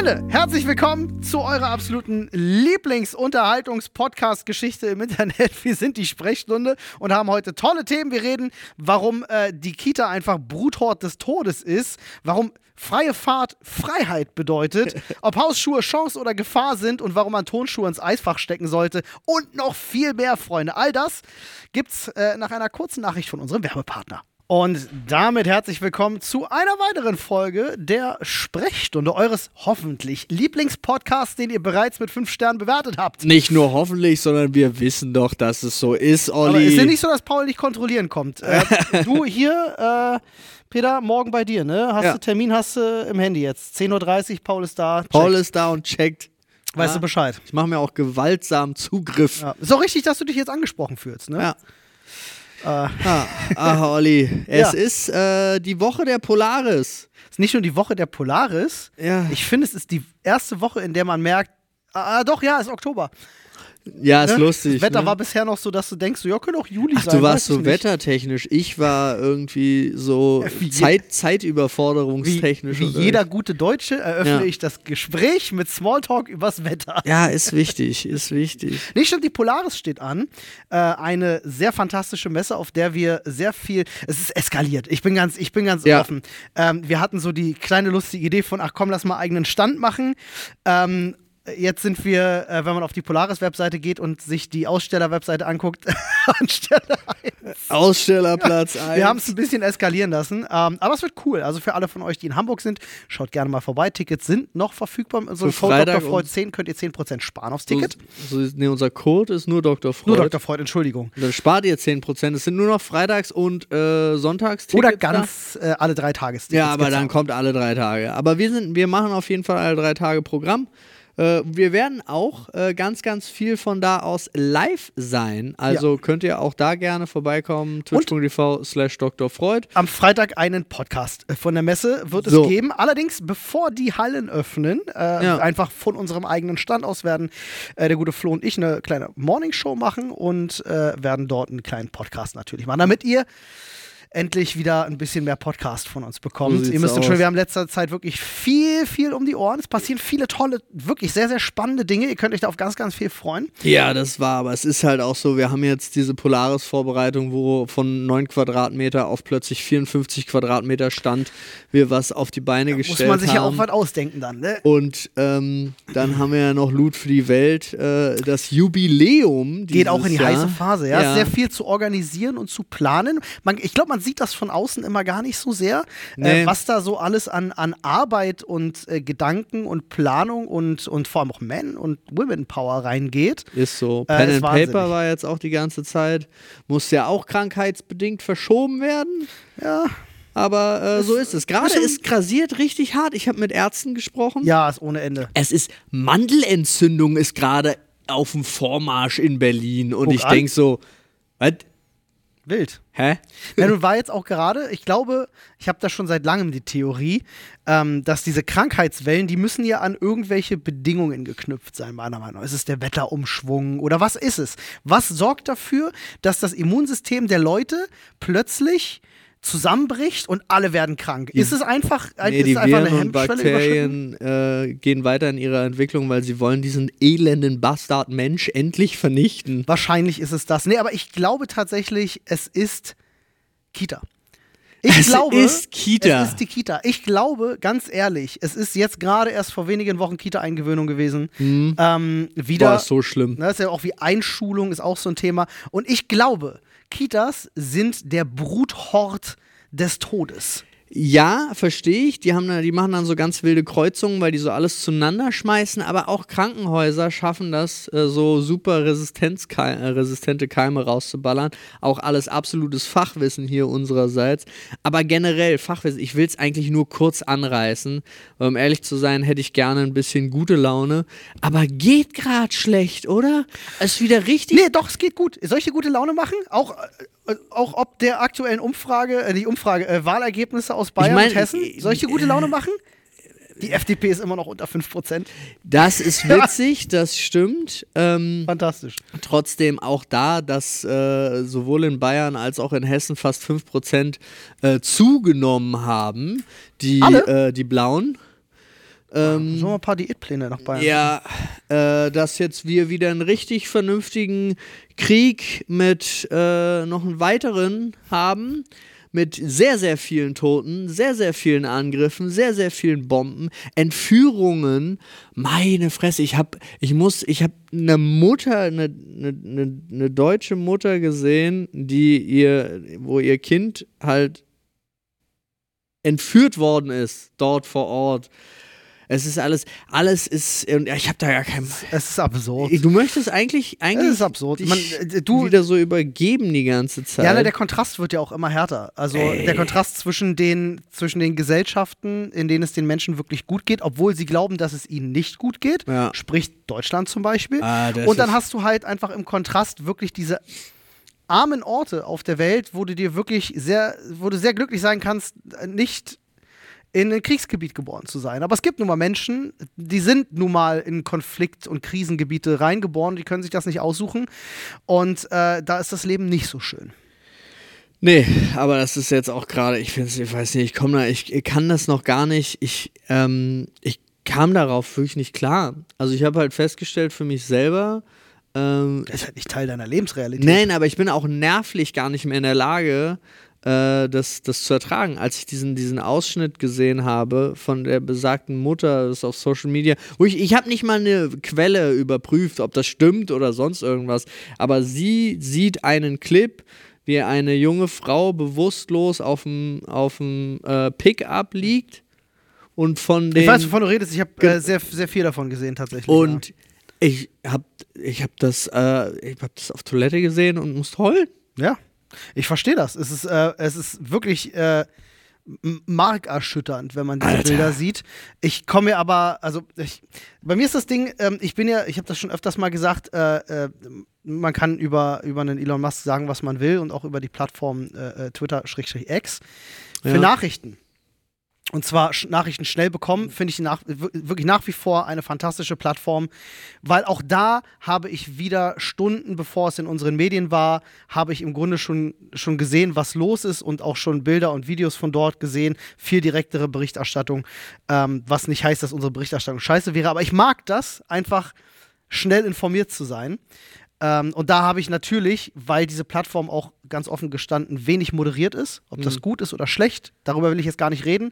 Freunde, herzlich willkommen zu eurer absoluten Lieblingsunterhaltungs-Podcast-Geschichte im Internet. Wir sind die Sprechstunde und haben heute tolle Themen. Wir reden, warum äh, die Kita einfach Bruthort des Todes ist, warum freie Fahrt Freiheit bedeutet, ob Hausschuhe Chance oder Gefahr sind und warum man Tonschuhe ins Eisfach stecken sollte und noch viel mehr, Freunde. All das gibt's äh, nach einer kurzen Nachricht von unserem Werbepartner. Und damit herzlich willkommen zu einer weiteren Folge der Sprechstunde eures hoffentlich Lieblingspodcasts, den ihr bereits mit fünf Sternen bewertet habt. Nicht nur hoffentlich, sondern wir wissen doch, dass es so ist, Olli. Aber ist ja nicht so, dass Paul nicht kontrollieren kommt. Äh, du hier, äh, Peter, morgen bei dir, ne? Hast Ja. du Termin, hast du im Handy jetzt. 10.30 Uhr, Paul ist da. Check. Paul ist da und checkt. Weißt Ja. du Bescheid. Ich mache mir auch gewaltsam Zugriff. Ja. Ist auch richtig, dass du dich jetzt angesprochen fühlst, ne? Ja. Ah, ah Olli, es Ja. ist äh, die Woche der Polaris. ist nicht nur die Woche der Polaris. Ja. Ich finde, es ist die erste Woche, in der man merkt, ah, doch, ja, ist Oktober. Ja, ist Ne? lustig. Das Wetter ne? war bisher noch so, dass du denkst, so, ja, könnte auch Juli Ach, sein. du warst so nicht. wettertechnisch. Ich war irgendwie so wie Zeit, Wie, Zeitüberforderungstechnisch. wie unterwegs. jeder gute Deutsche eröffne Ja. ich das Gespräch mit Smalltalk übers Wetter. Ja, ist wichtig, ist wichtig. Nee, stimmt, die Polaris steht an. Äh, eine sehr fantastische Messe, auf der wir sehr viel. Es ist eskaliert. Ich bin ganz, ich bin ganz Ja. offen. Ähm, wir hatten so die kleine lustige Idee von, ach komm, lass mal eigenen Stand machen. Ähm, Jetzt sind wir, äh, wenn man auf die Polaris-Webseite geht und sich die Aussteller-Webseite anguckt, Ansteller Ausstellerplatz 1. Wir haben es ein bisschen eskalieren lassen. Ähm, aber es wird cool. Also für alle von euch, die in Hamburg sind, schaut gerne mal vorbei. Tickets sind noch verfügbar. So ein Code Dr. Freud und- 10 könnt ihr 10% sparen aufs so, Ticket. so, nee, unser Code ist nur Dr. Freud. Nur Dr. Freud, Entschuldigung. Dann spart ihr 10%. Es sind nur noch Freitags- und äh, Sonntagstickets. Oder ganz äh, alle drei Tagestickets. Ja, aber dann auch. kommt alle drei Tage. Aber wir, sind, wir machen auf jeden Fall alle drei Tage Programm. Äh, wir werden auch äh, ganz, ganz viel von da aus live sein. Also könnt ihr auch da gerne vorbeikommen. twitch.tv slash Dr. Freud. Am Freitag einen Podcast äh, von der Messe wird es So. geben. Allerdings, bevor die Hallen öffnen, äh, Ja. einfach von unserem eigenen Stand aus werden äh, der gute Flo und ich eine kleine Morningshow machen und äh, werden dort einen kleinen Podcast natürlich machen, damit ihr endlich wieder ein bisschen mehr Podcast von uns bekommt. So ihr müsst schon, wir haben in letzter Zeit wirklich viel, viel um die Ohren. Es passieren viele tolle, wirklich sehr, sehr spannende Dinge. Ihr könnt euch da auf ganz, ganz viel freuen. Ja, das war, aber es ist halt auch so, wir haben jetzt diese Polaris-Vorbereitung, wo von 9 Quadratmeter auf plötzlich 54 Quadratmeter stand, wir was auf die Beine Muss gestellt man sich ja auch haben. was ausdenken dann, ne? Und ähm, dann haben wir ja noch Loot für die Welt, äh, das Jubiläum. Geht auch in die dieses heiße Jahr. Phase, ja. ja. Sehr viel zu organisieren und zu planen. Man, ich glaube, man sieht das von außen immer gar nicht so sehr, Nee. äh, was da so alles an, an Arbeit und äh, Gedanken und Planung und, und vor allem auch Men- und Women-Power reingeht. Ist so. Äh, Pen ist and wahnsinnig. Paper war jetzt auch die ganze Zeit. Muss ja auch krankheitsbedingt verschoben werden. Ja, Aber äh, so ist es. Gerade ist grasiert richtig hart. Ich habe mit Ärzten gesprochen. ja, ist ohne Ende. Es ist Mandelentzündung ist gerade auf dem Vormarsch in Berlin. Und Guck ich denke so, was? Wild. Hä? Ja, nun war jetzt auch gerade, ich glaube, ich habe da schon seit langem die Theorie, ähm, dass diese Krankheitswellen, die müssen ja an irgendwelche Bedingungen geknüpft sein, meiner Meinung nach. Ist es der Wetterumschwung oder was ist es? Was sorgt dafür, dass das Immunsystem der Leute plötzlich zusammenbricht und alle werden krank? ist es einfach, ein, Nee, ist die es einfach eine Viren und Hemmschwelle überschritten? Bakterien äh, gehen weiter in ihrer Entwicklung, weil sie wollen diesen elenden Bastard Mensch endlich vernichten. Wahrscheinlich ist es das. Nee, aber ich glaube tatsächlich, es ist Kita. Ich Es glaube, ist Kita. Es ist die Kita. Ich glaube, ganz ehrlich, es ist jetzt gerade erst vor wenigen Wochen Kita-Eingewöhnung gewesen. Ähm, wieder. Mhm. Boah, ist so schlimm. Ne, ist ja auch wie Einschulung, ist auch so ein Thema. Und ich glaube, Kitas sind der Bruthort des Todes. Ja, verstehe ich. Die, haben, die machen dann so ganz wilde Kreuzungen, weil die so alles zueinander schmeißen. Aber auch Krankenhäuser schaffen das, äh, so super äh, resistente Keime rauszuballern. Auch alles absolutes Fachwissen hier unsererseits. Aber generell Fachwissen, ich will es eigentlich nur kurz anreißen. Um ehrlich zu sein, hätte ich gerne ein bisschen gute Laune. Aber geht gerade schlecht, oder? Ist wieder richtig. Nee, doch, es geht gut. Dir gute Laune machen? Auch, äh, auch ob der aktuellen Umfrage, die Umfrage, Wahlergebnisse aus Bayern mein, und Hessen? äh, Soll ich dir gute Laune machen? Die FDP ist immer noch unter 5%. Das ist witzig, das stimmt. Ähm, Fantastisch. Trotzdem auch da, dass äh, sowohl in Bayern als auch in Hessen fast 5% äh, zugenommen haben, die, äh, die Blauen. Ähm, so ein paar Diätpläne nach Bayern. ja, äh, dass jetzt wir wieder einen richtig vernünftigen Krieg mit äh, noch einen weiteren haben. Mit sehr, sehr vielen Toten, sehr, sehr vielen Angriffen, sehr, sehr vielen Bomben, Entführungen. Meine Fresse, ich hab, ich muss, ich hab eine Mutter, eine, eine, eine deutsche Mutter gesehen, die ihr, wo ihr Kind halt entführt worden ist, dort vor Ort. Es ist alles, alles ist, und ich habe da ja kein. Es ist absurd. Du möchtest eigentlich, eigentlich Es ist absurd. Man, äh, du, wieder so übergeben die ganze Zeit. Ja, ne, der Kontrast wird ja auch immer härter. Also Ey. der Kontrast zwischen den, zwischen den Gesellschaften, in denen es den Menschen wirklich gut geht, obwohl sie glauben, dass es ihnen nicht gut geht, Ja. sprich Deutschland zum Beispiel. Ah, Und dann hast du halt einfach im Kontrast wirklich diese armen Orte auf der Welt, wo du dir wirklich sehr, wo du sehr glücklich sein kannst, nicht in ein Kriegsgebiet geboren zu sein. Aber es gibt nun mal Menschen, die sind nun mal in Konflikt- und Krisengebiete reingeboren, die können sich das nicht aussuchen. Und äh, da ist das Leben nicht so schön. Nee, aber das ist jetzt auch gerade, ich finde ich weiß nicht, ich komme da, ich, ich kann das noch gar nicht, ich, ähm, ich kam darauf wirklich nicht klar. Also ich habe halt festgestellt für mich selber, ähm, Das ist halt nicht Teil deiner Lebensrealität. Nein, aber ich bin auch nervlich gar nicht mehr in der Lage, äh, das, das zu ertragen. Als ich diesen, diesen Ausschnitt gesehen habe von der besagten Mutter, das ist auf Social Media, wo ich, ich habe nicht mal eine Quelle überprüft, ob das stimmt oder sonst irgendwas, aber sie sieht einen Clip, wie eine junge Frau bewusstlos auf dem dem, äh, Pickup liegt und von den Ich weiß, wovon du redest. Ich habe äh, sehr, sehr viel davon gesehen, tatsächlich. und ich habe ich hab das, äh, ich hab das auf Toilette gesehen und musste heulen. ja. Ich verstehe das. Es ist, äh, es ist wirklich äh, markerschütternd, wenn man diese Alter. Bilder sieht. Ich komme mir aber, also ich, bei mir ist das Ding, ähm, ich bin ja, ich habe das schon öfters mal gesagt, äh, äh, man kann über, über einen Elon Musk sagen, was man will und auch über die Plattform äh, äh, Twitter-X für Ja. Nachrichten. Und zwar Nachrichten schnell bekommen, finde ich nach, wir- wirklich nach wie vor eine fantastische Plattform, weil auch da habe ich wieder Stunden, bevor es in unseren Medien war, habe ich im Grunde schon, schon gesehen, was los ist und auch schon Bilder und Videos von dort gesehen. Viel direktere Berichterstattung, ähm, was nicht heißt, dass unsere Berichterstattung scheiße wäre, aber ich mag das, einfach schnell informiert zu sein. Ähm, und da habe ich natürlich, weil diese Plattform auch ganz offen gestanden wenig moderiert ist, ob das gut ist oder schlecht, darüber will ich jetzt gar nicht reden.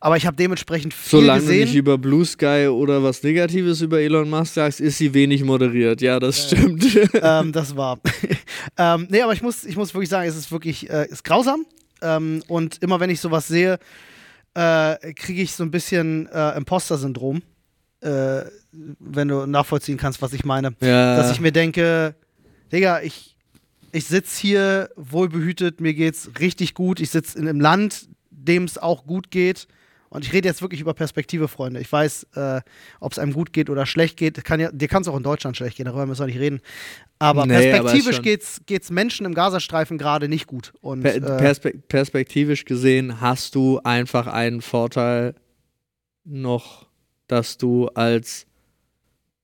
Aber ich habe dementsprechend viel Solange du gesehen. nicht über Blue Sky oder was Negatives über Elon Musk sagst, ist sie wenig moderiert. Ja, das stimmt. ähm, das war. ähm, nee, aber ich muss, ich muss wirklich sagen, es ist wirklich äh, ist grausam. Ähm, und immer wenn ich sowas sehe, äh, kriege ich so ein bisschen äh, Imposter-Syndrom. Äh, wenn du nachvollziehen kannst, was ich meine. ja. Dass ich mir denke, Digga, ich, ich sitze hier wohlbehütet, mir geht's richtig gut. Ich sitze in einem Land, dem es auch gut geht. Und ich rede jetzt wirklich über Perspektive, Freunde. Ich weiß, äh, ob es einem gut geht oder schlecht geht. Kann ja, dir kann es auch in Deutschland schlecht gehen, darüber müssen wir nicht reden. Aber Nee, perspektivisch schon- geht's, geht's Menschen im Gazastreifen gerade nicht gut. Und, Per äh, perspe perspektivisch gesehen hast du einfach einen Vorteil noch, dass du als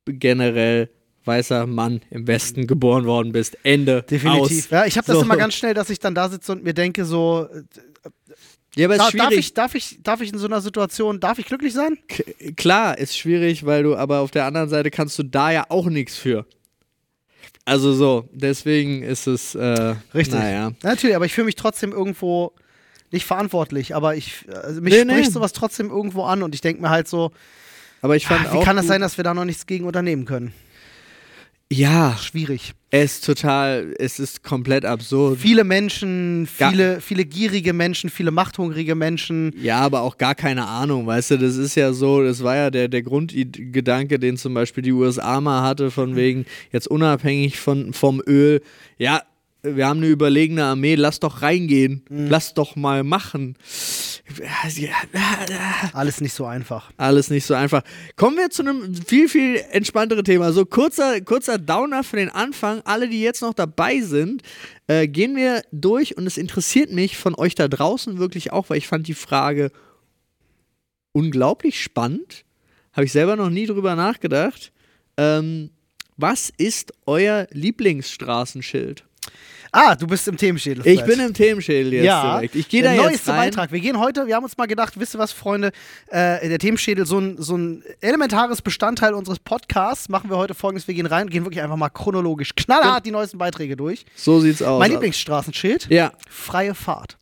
generell weißer Mann im Westen geboren worden bist. Ende. definitiv. Aus. Ja, ich habe das So. immer ganz schnell, dass ich dann da sitze und mir denke, so, äh, Ja, aber es da, ist darf, schwierig. ich, darf, ich, darf ich in so einer Situation, darf ich glücklich sein? K klar, ist schwierig, weil du, aber auf der anderen Seite kannst du da ja auch nichts für. Also so, deswegen ist es, äh, Richtig. naja. Ja, natürlich, aber ich fühle mich trotzdem irgendwo nicht verantwortlich, aber ich, also mich Nee, nee. spricht sowas trotzdem irgendwo an und ich denke mir halt so, Aber ich fand ah, wie auch kann das gut- sein, dass wir da noch nichts gegen unternehmen können? Ja, Schwierig. es ist total, es ist komplett absurd. Viele Menschen, Ja. viele, viele gierige Menschen, viele machthungrige Menschen. Ja, aber auch gar keine Ahnung, weißt du, das ist ja so, das war ja der, der Grundgedanke, den zum Beispiel die USA mal hatte, von wegen, jetzt unabhängig von, vom Öl, ja, wir haben eine überlegene Armee, lass doch reingehen, lass doch mal machen. Alles nicht so einfach. Alles nicht so einfach. Kommen wir zu einem viel, viel entspannteren Thema. So kurzer, kurzer Downer für den Anfang. Alle, die jetzt noch dabei sind, äh, gehen wir durch und es interessiert mich von euch da draußen wirklich auch, weil ich fand die Frage unglaublich spannend. Habe ich selber noch nie drüber nachgedacht. Ähm, was ist euer Lieblingsstraßenschild? Ah, du bist im Themenschädel. Ich Fred. bin im Themenschädel jetzt ja, direkt. Ich gehe der da neueste jetzt rein. Beitrag. Wir gehen heute, wir haben uns mal gedacht, wisst ihr was, Freunde, äh, der Themenschädel, so ein, so ein elementares Bestandteil unseres Podcasts, machen wir heute folgendes, wir gehen rein, gehen wirklich einfach mal chronologisch knallhart die neuesten Beiträge durch. So sieht's aus. mein Lieblingsstraßenschild, Ja, freie Fahrt.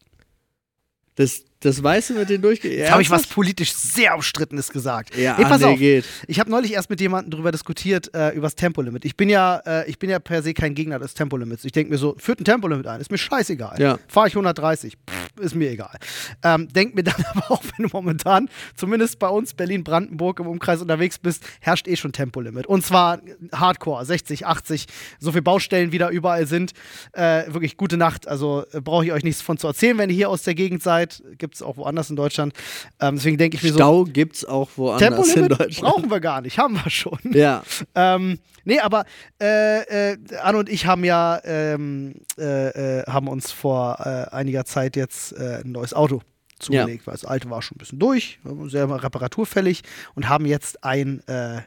das, das Weiße mit den durchge... Jetzt habe ich was politisch sehr Umstrittenes gesagt. Ja, nee, pass André auf. geht. Ich habe neulich erst mit jemandem darüber diskutiert, äh, über das Tempolimit. Ich bin ja, äh, ich bin ja per se kein Gegner des Tempolimits. Ich denke mir so, führt ein Tempolimit ein, ist mir scheißegal. Ja. Fahre ich 130, pff, ist mir egal. Ähm, denk mir dann aber auch, wenn du momentan, zumindest bei uns Berlin-Brandenburg im Umkreis unterwegs bist, herrscht eh schon Tempolimit. Und zwar Hardcore, 60, 80, so viele Baustellen, wie da überall sind. Äh, wirklich gute Nacht. Also äh, brauche ich euch nichts von zu erzählen, wenn ihr hier aus der Gegend seid. Gibt es auch woanders in Deutschland. Ähm, deswegen denke ich mir so, Stau gibt's auch woanders in Tempolimit Deutschland. brauchen wir gar nicht, haben wir schon. Ja, Ähm, nee, aber äh, äh, Anne und ich haben ja ähm, äh, äh, haben uns vor äh, einiger Zeit jetzt äh, ein neues Auto zugelegt, weil das alte war schon ein bisschen durch, sehr reparaturfällig und haben jetzt ein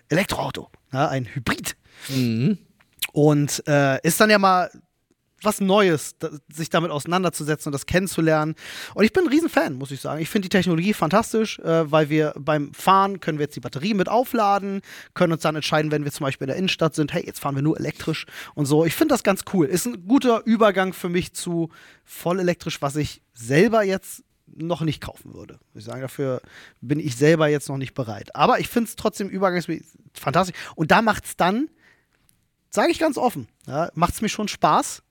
Elektroauto, ja, ein Hybrid. mhm. Und äh, ist dann ja mal was Neues, sich damit auseinanderzusetzen und das kennenzulernen. Und ich bin ein Riesenfan, muss ich sagen. Ich finde die Technologie fantastisch, äh, weil wir beim Fahren können wir jetzt die Batterie mit aufladen, können uns dann entscheiden, wenn wir zum Beispiel in der Innenstadt sind, hey, jetzt fahren wir nur elektrisch und so. Ich finde das ganz cool. Ist ein guter Übergang für mich zu voll elektrisch, was ich selber jetzt noch nicht kaufen würde. Ich sagen, dafür bin ich selber jetzt noch nicht bereit. Aber ich finde es trotzdem übergangsmäßig fantastisch. Und da macht es dann, sage ich ganz offen, ja, macht es mir schon Spaß,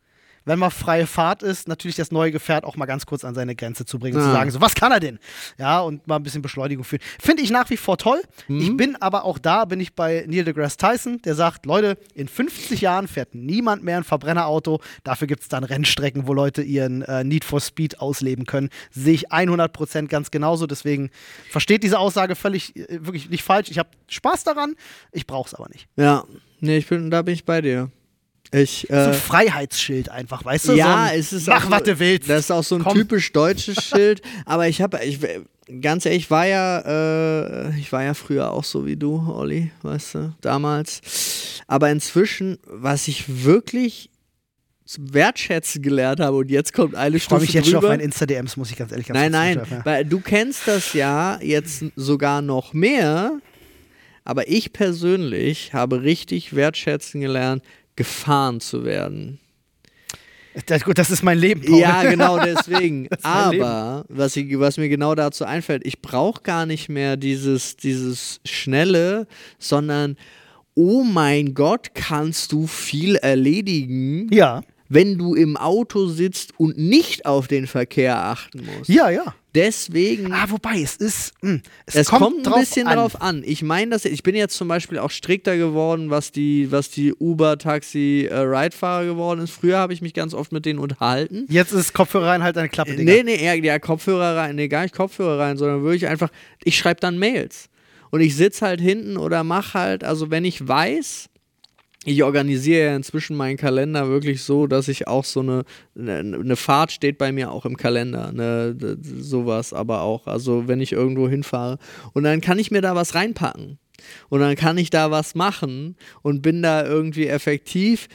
wenn mal freie Fahrt ist, natürlich das neue Gefährt auch mal ganz kurz an seine Grenze zu bringen und zu sagen, so, was kann er denn? Ja, und mal ein bisschen Beschleunigung führen. Finde ich nach wie vor toll. Ich bin aber auch da, bin ich bei Neil deGrasse Tyson, der sagt, Leute, in 50 Jahren fährt niemand mehr ein Verbrennerauto. Dafür gibt es dann Rennstrecken, wo Leute ihren äh, Need for Speed ausleben können. Sehe ich 100% ganz genauso. Deswegen versteht diese Aussage völlig, äh, wirklich nicht falsch. Ich habe Spaß daran, ich brauche es aber nicht. ja. Nee, ich bin, da bin ich bei dir. Ich, so äh, ein Freiheitsschild einfach, weißt du? ja, so ein, es ist Mach, auch, was du willst. Das ist auch so ein Komm. typisch deutsches Schild. Aber ich habe, ich, ganz ehrlich, ich war ja, äh, ich war ja früher auch so wie du, Olli, weißt du, damals. Aber inzwischen, was ich wirklich wertschätzen gelernt habe und jetzt kommt eine Ich Stufe mich jetzt schon auf drüber. meine Insta-DMs, muss ich ganz ehrlich ganz Nein, nein, ja. weil du kennst das ja jetzt sogar noch mehr, aber ich persönlich habe richtig wertschätzen gelernt, gefahren zu werden. Das, gut, das ist mein Leben. Paul. Ja, genau deswegen. Aber was, ich, was mir genau dazu einfällt, ich brauche gar nicht mehr dieses, dieses Schnelle, sondern, oh mein Gott, kannst du viel erledigen, Ja, wenn du im Auto sitzt und nicht auf den Verkehr achten musst. ja, ja. Deswegen. Ah, wobei, es ist. Mh, es, Es kommt, ein drauf bisschen an. drauf an. Ich meine, dass ich bin jetzt zum Beispiel auch strikter geworden, was die, was die Uber, Taxi, äh, Ride-Fahrer geworden ist. Früher habe ich mich ganz oft mit denen unterhalten. Jetzt ist Kopfhörer rein, halt deine Klappe, Digga. Nee, nee, eher, ja, Kopfhörer rein, nee, gar nicht Kopfhörer rein, sondern wirklich einfach, ich schreibe dann Mails. Und ich sitze halt hinten oder mache halt, also wenn ich weiß, ich organisiere ja inzwischen meinen Kalender wirklich so, dass ich auch so eine, eine, eine Fahrt steht bei mir auch im Kalender, eine, sowas aber auch. Also wenn ich irgendwo hinfahre und dann kann ich mir da was reinpacken und dann kann ich da was machen und bin da irgendwie effektiv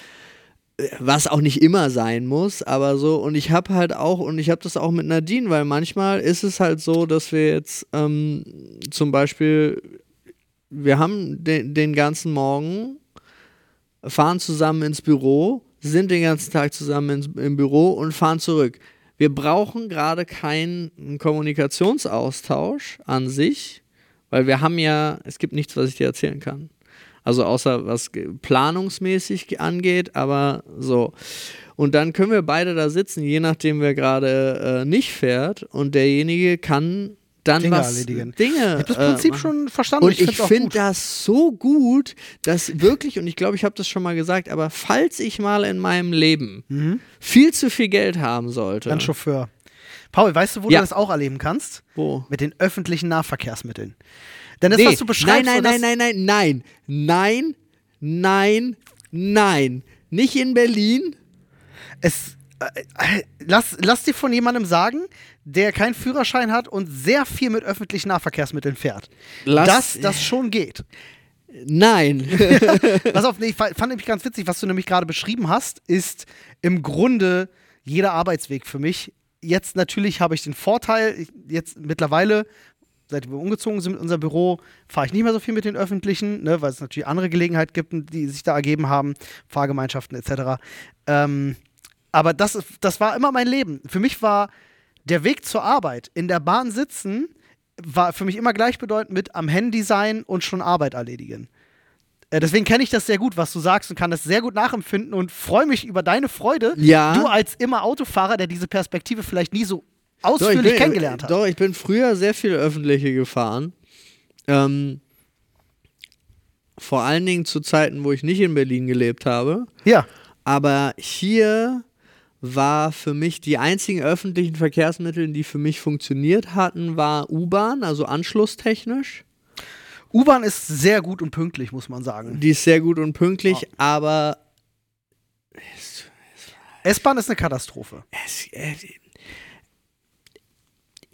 was auch nicht immer sein muss, aber so, und ich habe halt auch, und ich habe das auch mit Nadine, weil manchmal ist es halt so, dass wir jetzt ähm, zum Beispiel, wir haben den, den ganzen Morgen, fahren zusammen ins Büro, sind den ganzen Tag zusammen ins, im Büro und fahren zurück. Wir brauchen gerade keinen Kommunikationsaustausch an sich, weil wir haben ja, es gibt nichts, was ich dir erzählen kann. Also außer was planungsmäßig ge- angeht, aber so. Und dann können wir beide da sitzen, je nachdem wer gerade äh, nicht fährt und derjenige kann dann Dinge was erledigen. Dinge. Ich habe das äh, Prinzip machen. schon verstanden. Und ich, auch finde das so gut, dass wirklich, und ich glaube, ich habe das schon mal gesagt, aber falls ich mal in meinem Leben Mhm. viel zu viel Geld haben sollte, Dann Chauffeur. Paul, weißt du, wo Ja. du das auch erleben kannst? wo? Mit den öffentlichen Nahverkehrsmitteln. Denn das, Nee, was du beschreibst, nein, nein, nein, nein, nein, nein, nein, nein, nein, nicht in Berlin. es, äh, äh, lass, lass dir von jemandem sagen, der keinen Führerschein hat und sehr viel mit öffentlichen Nahverkehrsmitteln fährt, Lass- dass das schon geht. Nein. Pass auf, nee, ich fa- fand nämlich ganz witzig, was du nämlich gerade beschrieben hast, ist im Grunde jeder Arbeitsweg für mich. Jetzt natürlich habe ich den Vorteil, jetzt mittlerweile, seit wir umgezogen sind mit unserem Büro, fahre ich nicht mehr so viel mit den Öffentlichen, ne, weil es natürlich andere Gelegenheiten gibt, die sich da ergeben haben, Fahrgemeinschaften etc. Ähm, aber das, das war immer mein Leben. Für mich war der Weg zur Arbeit, in der Bahn sitzen, war für mich immer gleichbedeutend mit am Handy sein und schon Arbeit erledigen. Äh, Deswegen kenne ich das sehr gut, was du sagst und kann das sehr gut nachempfinden und freue mich über deine Freude. Ja. Du als immer Autofahrer, der diese Perspektive vielleicht nie so Doch, ausführlich ich bin, kennengelernt hat. Doch, ich bin früher sehr viel öffentliche gefahren. Ähm, vor allen Dingen zu Zeiten, wo ich nicht in Berlin gelebt habe. Ja. Aber hier war für mich die einzigen öffentlichen Verkehrsmittel, die für mich funktioniert hatten, war U-Bahn, also anschlusstechnisch. U-Bahn ist sehr gut und pünktlich, muss man sagen. Die ist sehr gut und pünktlich, aber S-Bahn ist eine Katastrophe. es, äh,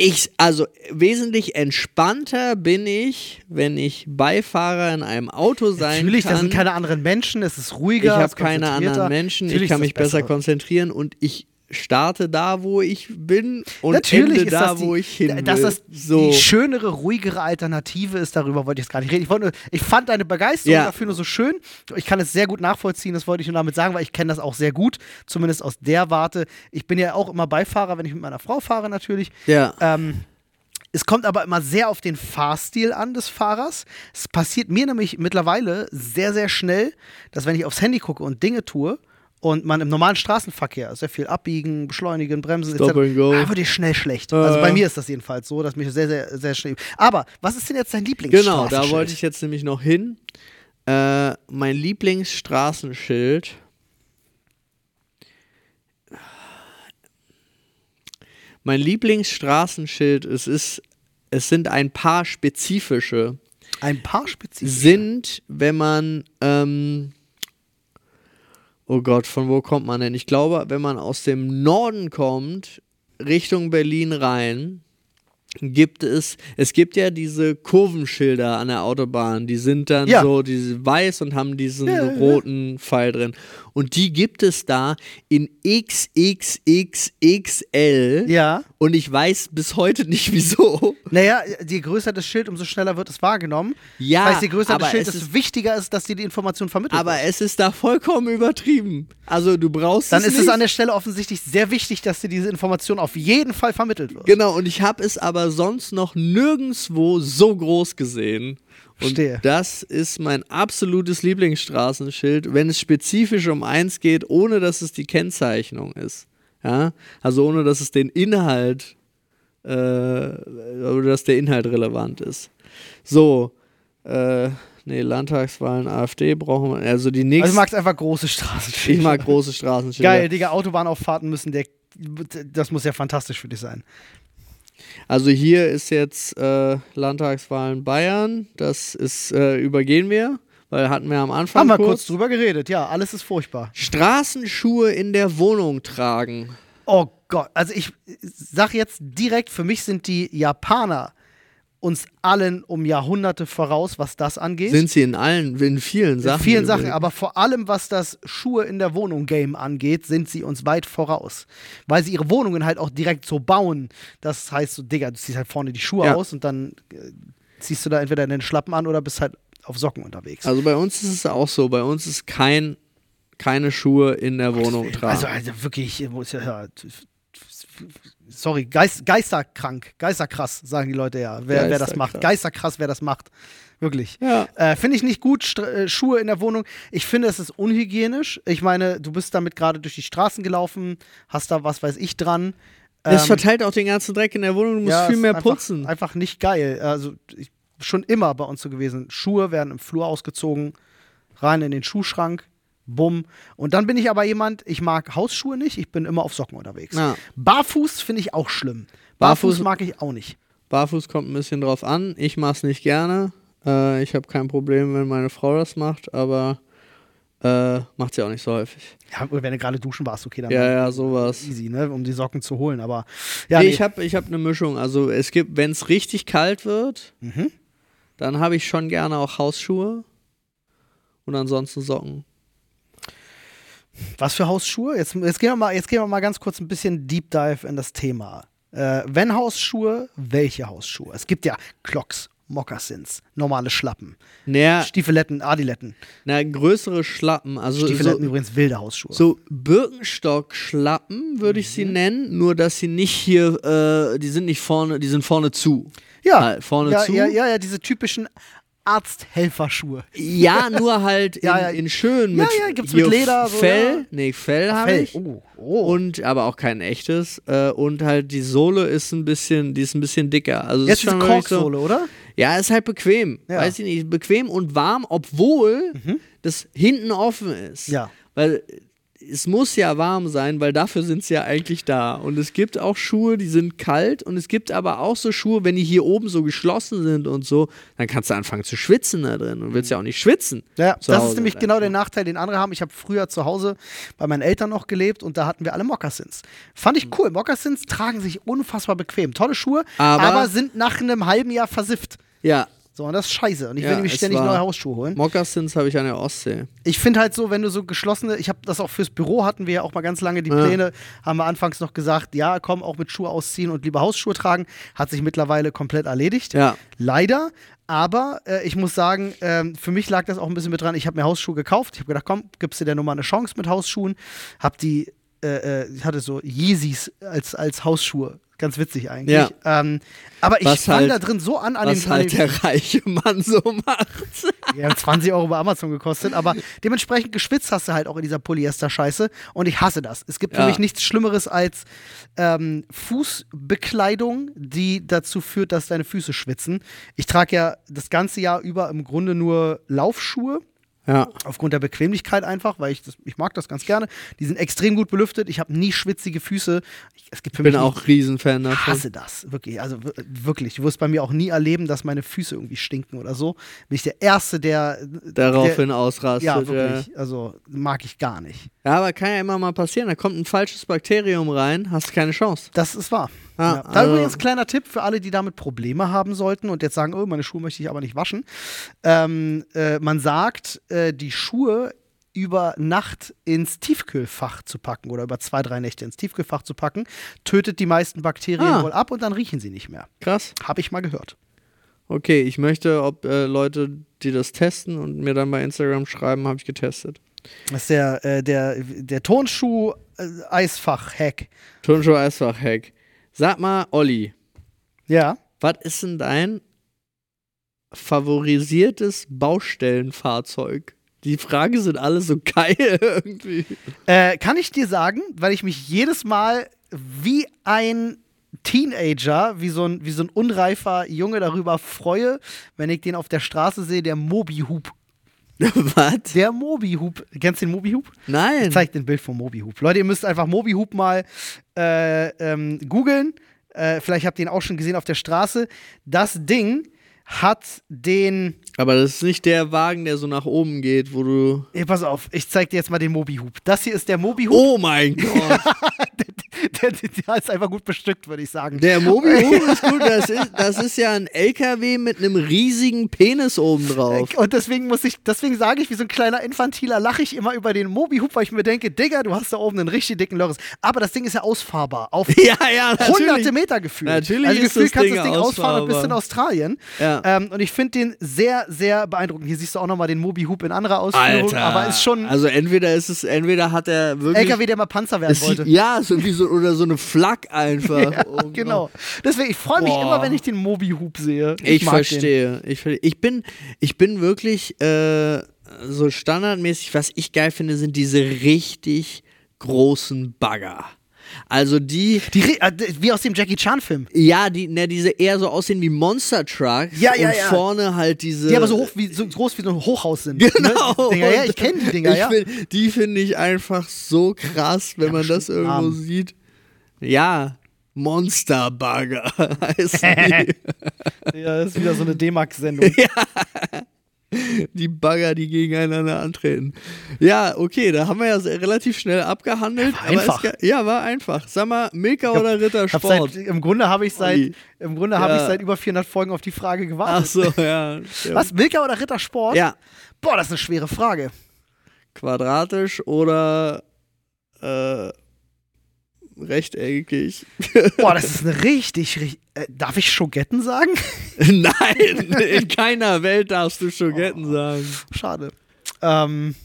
ich, also wesentlich entspannter bin ich, wenn ich Beifahrer in einem Auto sein Natürlich, kann. da sind keine anderen Menschen, es ist ich ruhiger. es habe keine anderen. Menschen, Natürlich ich kann mich besser konzentrieren und ich starte da, wo ich bin und Natürlich ende ist da, das die, wo ich hin will. dass das so. die schönere, ruhigere Alternative ist. Darüber wollte ich jetzt gar nicht reden. Ich, nur, ich fand deine Begeisterung Ja. dafür nur so schön. Ich kann es sehr gut nachvollziehen, das wollte ich nur damit sagen, weil ich kenne das auch sehr gut, zumindest aus der Warte. Ich bin ja auch immer Beifahrer, wenn ich mit meiner Frau fahre natürlich. ja. Ähm, es kommt aber immer sehr auf den Fahrstil an des Fahrers. Es passiert mir nämlich mittlerweile sehr, sehr schnell, dass wenn ich aufs Handy gucke und Dinge tue und man im normalen Straßenverkehr sehr viel abbiegen, beschleunigen, bremsen Stop go. ah, wird dir schnell schlecht. Also Äh. bei mir ist das jedenfalls so, dass mich sehr, sehr, sehr schnell. Aber was ist denn jetzt dein Genau, Lieblingsstraßenschild? da wollte ich jetzt nämlich noch hin. Äh, mein Lieblingsstraßenschild. Mein Lieblingsstraßenschild, es ist, es sind ein paar spezifische, ein paar spezifisch. sind, wenn man, ähm, oh Gott, von wo kommt man denn? Ich glaube, wenn man aus dem Norden kommt, Richtung Berlin rein, gibt es, es gibt ja diese Kurvenschilder an der Autobahn, die sind dann Ja. so diese weiß und haben diesen Ja, ja, ja. roten Pfeil drin. Und die gibt es da in XXXXL. Ja. Und ich weiß bis heute nicht wieso. Naja, je größer das Schild, umso schneller wird es wahrgenommen. Ja, das heißt, je größer das Schild, es desto ist- wichtiger ist, dass dir die Information vermittelt Aber wird. es ist da vollkommen übertrieben. Also du brauchst Dann es ist nicht. es an der Stelle offensichtlich sehr wichtig, dass dir diese Information auf jeden Fall vermittelt wird. Genau, und ich habe es aber sonst noch nirgendwo so groß gesehen. Und Verstehe. das ist mein absolutes Lieblingsstraßenschild, wenn es spezifisch um eins geht, ohne dass es die Kennzeichnung ist. Ja? Also ohne dass es den Inhalt, äh, oder dass der Inhalt relevant ist. So, äh, nee, Landtagswahlen, AfD brauchen wir, also die Also nächste. du magst einfach große Straßenschilder. ich mag große Straßenschilder. Geil, Digga, Autobahnauffahrten müssen der. Das muss ja fantastisch für dich sein. Also hier ist jetzt äh, Landtagswahlen Bayern. Das ist äh, übergehen wir, weil hatten wir am Anfang Haben wir kurz. kurz drüber geredet, ja, alles ist furchtbar. Straßenschuhe in der Wohnung tragen. Oh Gott, also ich sag jetzt direkt, für mich sind die Japaner uns allen um Jahrhunderte voraus, was das angeht. Sind sie in allen, in vielen In Sachen. vielen Sachen, aber vor allem was das Schuhe in der Wohnung Game angeht, sind sie uns weit voraus. Weil sie ihre Wohnungen halt auch direkt so bauen. Das heißt so, Digga, du ziehst halt vorne die Schuhe Ja. aus und dann äh, ziehst du da entweder den Schlappen an oder bist halt auf Socken unterwegs. Also bei uns ist es auch so. Bei uns ist kein, keine Schuhe in der Wohnung tragen. Also, also wirklich, ich muss ja, ja, sorry, Geist, geisterkrank, geisterkrass, sagen die Leute ja, wer, wer das macht. Geisterkrass. Wer das macht. Wirklich. ja. Äh, finde ich nicht gut, Str äh, Schuhe in der Wohnung. Ich finde, es ist unhygienisch. Ich meine, du bist damit gerade durch die Straßen gelaufen, hast da was weiß ich dran. Das Ähm, verteilt auch den ganzen Dreck in der Wohnung. Du musst ja, viel mehr einfach, putzen. Einfach nicht geil. Also ich, schon immer bei uns so gewesen. Schuhe werden im Flur ausgezogen, rein in den Schuhschrank, bumm. Und dann bin ich aber jemand, ich mag Hausschuhe nicht, ich bin immer auf Socken unterwegs. Ja. Barfuß finde ich auch schlimm. Barfuß, Barfuß- mag ich auch nicht. Barfuß kommt ein bisschen drauf an. Ich mache es nicht gerne. Äh, ich habe kein Problem, wenn meine Frau das macht, aber äh, macht sie auch nicht so häufig. Ja, wenn du gerade duschen warst, okay, dann Ja, ja, sowas. easy, ne, um die Socken zu holen. Aber ja, nee, nee. ich habe ich hab eine Mischung. Also es gibt, wenn es richtig kalt wird, Mhm. dann habe ich schon gerne auch Hausschuhe. und ansonsten Socken. Was für Hausschuhe? Jetzt, jetzt, gehen wir mal, jetzt gehen wir mal ganz kurz ein bisschen Deep Dive in das Thema. Äh, wenn Hausschuhe, welche Hausschuhe? Es gibt ja Clocks, Moccasins, normale Schlappen, Naja, Stiefeletten, Adiletten. na, größere Schlappen, also Stiefeletten so, übrigens wilde Hausschuhe. so Birkenstock-Schlappen würde ich Mhm. sie nennen, nur dass sie nicht hier, äh, die sind nicht vorne, die sind vorne zu. ja, Halt, vorne ja, zu. ja, ja, ja, diese typischen Arzthelferschuhe. Ja, nur halt in, Ja, ja. in schön Ja, mit, ja, gibt's hier mit Leder, so, Fell, ja. nee, Fell habe ich. Oh, oh. Und aber auch kein echtes. Äh, und halt die Sohle ist ein bisschen, die ist ein bisschen dicker. Also Jetzt ist schon wirklich so, Korksohle, oder? Ja, ist halt bequem. Ja. Weiß ich nicht, bequem und warm, obwohl das hinten offen ist. Ja. Weil es muss ja warm sein, weil dafür sind sie ja eigentlich da. Und es gibt auch Schuhe, die sind kalt und es gibt aber auch so Schuhe, wenn die hier oben so geschlossen sind und so, dann kannst du anfangen zu schwitzen da drin und willst ja auch nicht schwitzen. Ja, das Hause ist nämlich genau der Nachteil, den andere haben. Ich habe früher zu Hause bei meinen Eltern noch gelebt und da hatten wir alle Moccasins. Fand ich cool. Moccasins tragen sich unfassbar bequem. Tolle Schuhe, aber, Aber- sind nach einem halben Jahr versifft. Ja, So, und das ist scheiße. Und ich Ja, will nämlich ständig neue Hausschuhe holen. Moccasins habe ich an der Ostsee. Ich finde halt so, wenn du so geschlossene, ich habe das auch fürs Büro hatten wir ja auch mal ganz lange die Ja. Pläne, haben wir anfangs noch gesagt, ja, komm, auch mit Schuhe ausziehen und lieber Hausschuhe tragen, hat sich mittlerweile komplett erledigt. Ja. Leider, aber äh, ich muss sagen, ähm, für mich lag das auch ein bisschen mit dran. Ich habe mir Hausschuhe gekauft. Ich habe gedacht, komm, gibst du dir nochmal eine Chance mit Hausschuhen. Hab die, äh, äh, ich hatte so Yeezys als, als Hausschuhe. Ganz witzig eigentlich. Ja. Ähm, aber ich Was fang halt- da drin so an an Was den, an halt der reiche Mann so macht. die haben 20 Euro bei Amazon gekostet, aber dementsprechend geschwitzt hast du halt auch in dieser Polyester-Scheiße und ich hasse das. Es gibt für Ja. mich nichts Schlimmeres als ähm, Fußbekleidung, die dazu führt, dass deine Füße schwitzen. Ich trage ja das ganze Jahr über im Grunde nur Laufschuhe. Ja. Aufgrund der Bequemlichkeit einfach, weil ich, das, ich mag das ganz gerne. Die sind extrem gut belüftet. Ich habe nie schwitzige Füße. Ich, es gibt für Bin mich auch Riesenfan ich davon. hasse das, wirklich. Also wirklich. Du wirst bei mir auch nie erleben, dass meine Füße irgendwie stinken oder so. Bin ich der Erste, der. Daraufhin der, ausrastet. Ja, wirklich. Also mag ich gar nicht. Ja, aber kann ja immer mal passieren. Da kommt ein falsches Bakterium rein, hast du keine Chance. Das ist wahr. Ja, ja. Da übrigens kleiner Tipp für alle, die damit Probleme haben sollten und jetzt sagen, oh, meine Schuhe möchte ich aber nicht waschen. Ähm, äh, man sagt, äh, die Schuhe über Nacht ins Tiefkühlfach zu packen oder über zwei, drei Nächte ins Tiefkühlfach zu packen, tötet die meisten Bakterien Ah. wohl ab und dann riechen sie nicht mehr. Krass. Habe ich mal gehört. Okay, ich möchte, ob äh, Leute, die das testen und mir dann bei Instagram schreiben, habe ich getestet. Das ist der, äh, der, der Turnschuh-Eisfach-Hack. Turnschuh Eisfach-Hack. Sag mal, Olli, Ja. was ist denn dein favorisiertes Baustellenfahrzeug? Die Fragen sind alle so geil irgendwie. Äh, kann ich dir sagen, weil ich mich jedes Mal wie ein Teenager, wie so ein, wie so ein unreifer Junge darüber freue, wenn ich den auf der Straße sehe, der Mobi-Hub. was? Der Mobi-Hub. Kennst du den Mobi-Hub? Nein. Ich zeig dir ein Bild vom Mobi-Hub. Leute, ihr müsst einfach Mobi-Hub mal äh, ähm, googeln. Äh, vielleicht habt ihr ihn auch schon gesehen auf der Straße. Das Ding hat den. Aber das ist nicht der Wagen, der so nach oben geht, wo du. Ey, pass auf, ich zeig dir jetzt mal den Mobi-Hub. Das hier ist der Mobi-Hub. Oh mein Gott! der, der, der ist einfach gut bestückt, würde ich sagen. Der Mobi ist gut. Das ist, das ist ja ein LKW mit einem riesigen Penis oben drauf. Und deswegen muss ich, deswegen sage ich, wie so ein kleiner Infantiler, lache ich immer über den Mobi-Hub, weil ich mir denke, Digga, du hast da oben einen richtig dicken Loris. Aber das Ding ist ja ausfahrbar. Auf Ja, ja, hunderte natürlich. Meter gefühlt. Natürlich also ist gefühlt das kannst du das Ding ausfahren und bist in ausfahrbar. Australien. Ja. Ähm, und ich finde den sehr, sehr beeindruckend. Hier siehst du auch nochmal den Mobi-Hub in anderer Ausführung. Alter. Aber ist schon Also entweder ist es, entweder hat er wirklich. LKW, der mal Panzer werden wollte. ja, so wie so oder so eine Flak einfach. Ja, oben genau. Deswegen, ich freue mich Boah. immer, wenn ich den Mobi-Hub sehe. Ich, den. verstehe. Ich, ver- ich bin, ich bin wirklich äh, so standardmäßig. Was ich geil finde, sind diese richtig großen Bagger. Also die, Die, äh, wie aus dem Jackie Chan-Film. ja, die, ne, diese eher so aussehen wie Monster Trucks. Ja, ja, und ja. vorne halt diese. Die aber so hoch wie so groß wie so ein Hochhaus sind. Genau. Ne? Dinger, ja, ich kenne die Dinger, ja. Find, die finde ich einfach so krass, wenn Ja, man das irgendwo arm. sieht. Ja, Monsterbagger heißen die. Ja, das ist wieder so eine D-Max-Sendung. Die Bagger, die gegeneinander antreten. Ja, okay, da haben wir ja relativ schnell abgehandelt. War aber einfach. Es, ja, war einfach. Sag mal, Milka oder Hab Rittersport? seit, Im Grunde habe ich seit, im Grunde habe ich Ja. seit über 400 Folgen auf die Frage Ach gewartet. so, ja. ja. Was, Milka oder Rittersport? Ja, Boah, das ist eine schwere Frage. quadratisch oder äh, rechteckig. Boah, das ist eine richtig, richtig äh, darf ich Schogetten sagen? Nein, in keiner Welt darfst du Schogetten sagen. Schade. Ähm,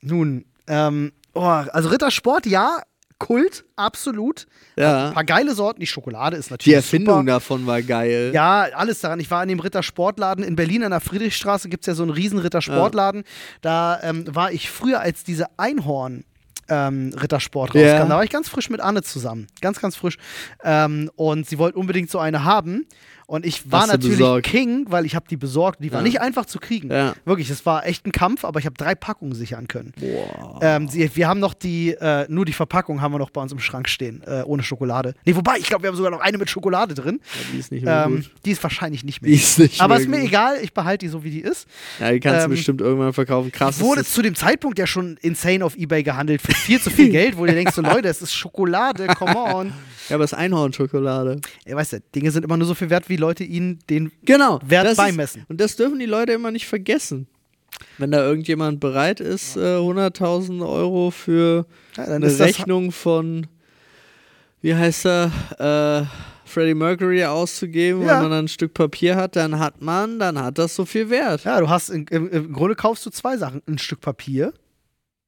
nun, ähm, oh, also Rittersport, ja, Kult, absolut. Ein Ja. paar geile Sorten, die Schokolade ist natürlich Die Erfindung super. davon war geil. Ja, alles daran. Ich war in dem Rittersportladen in Berlin an der Friedrichstraße, gibt es ja so einen riesen Rittersportladen. Da ähm, war ich früher, als diese Einhorn. Ähm, Rittersport Ja. rauskam. Da war ich ganz frisch mit Anne zusammen. Ganz, ganz frisch. Ähm, und sie wollte unbedingt so eine haben. Und ich war natürlich besorgt? King, weil ich habe die besorgt. Die war Ja. nicht einfach zu kriegen. Ja. Wirklich, es war echt ein Kampf, aber ich habe drei Packungen sichern können. Boah. Ähm, wir haben noch die, äh, nur die Verpackung haben wir noch bei uns im Schrank stehen, äh, ohne Schokolade. Nee, wobei, ich glaube, wir haben sogar noch eine mit Schokolade drin. die ist nicht mehr Ähm, gut. die ist wahrscheinlich nicht mehr. Die ist nicht Aber mehr ist mir gut. egal, ich behalte die so, wie die ist. Ja, die kannst ähm, du bestimmt irgendwann verkaufen. Krass. Wurde zu dem Zeitpunkt ja schon insane auf Ebay gehandelt für viel zu viel Geld, wo du denkst, so Leute, es ist Schokolade, come on. ja, aber es ist Einhornschokolade. Ey, weißt du, Dinge sind immer nur so viel wert, wie Leute ihnen den. Genau. Wert beimessen. Ist, und das dürfen die Leute immer nicht vergessen. Wenn da irgendjemand bereit ist, äh, 100.000 Euro für Ja, eine Rechnung von, wie heißt er, äh, Freddie Mercury auszugeben, Ja. wenn man dann ein Stück Papier hat, dann hat man, dann hat das so viel Wert. ja, du hast, im, im, im Grunde kaufst du zwei Sachen. Ein Stück Papier,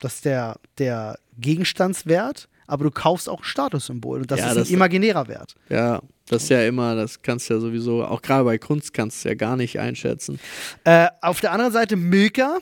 das ist der, der Gegenstandswert, aber du kaufst auch ein Statussymbol und das Ja, ist das- ein imaginärer Wert. Ja, das ist ja immer, das kannst du ja sowieso, auch gerade bei Kunst kannst du ja gar nicht einschätzen. Äh, auf der anderen Seite Milka.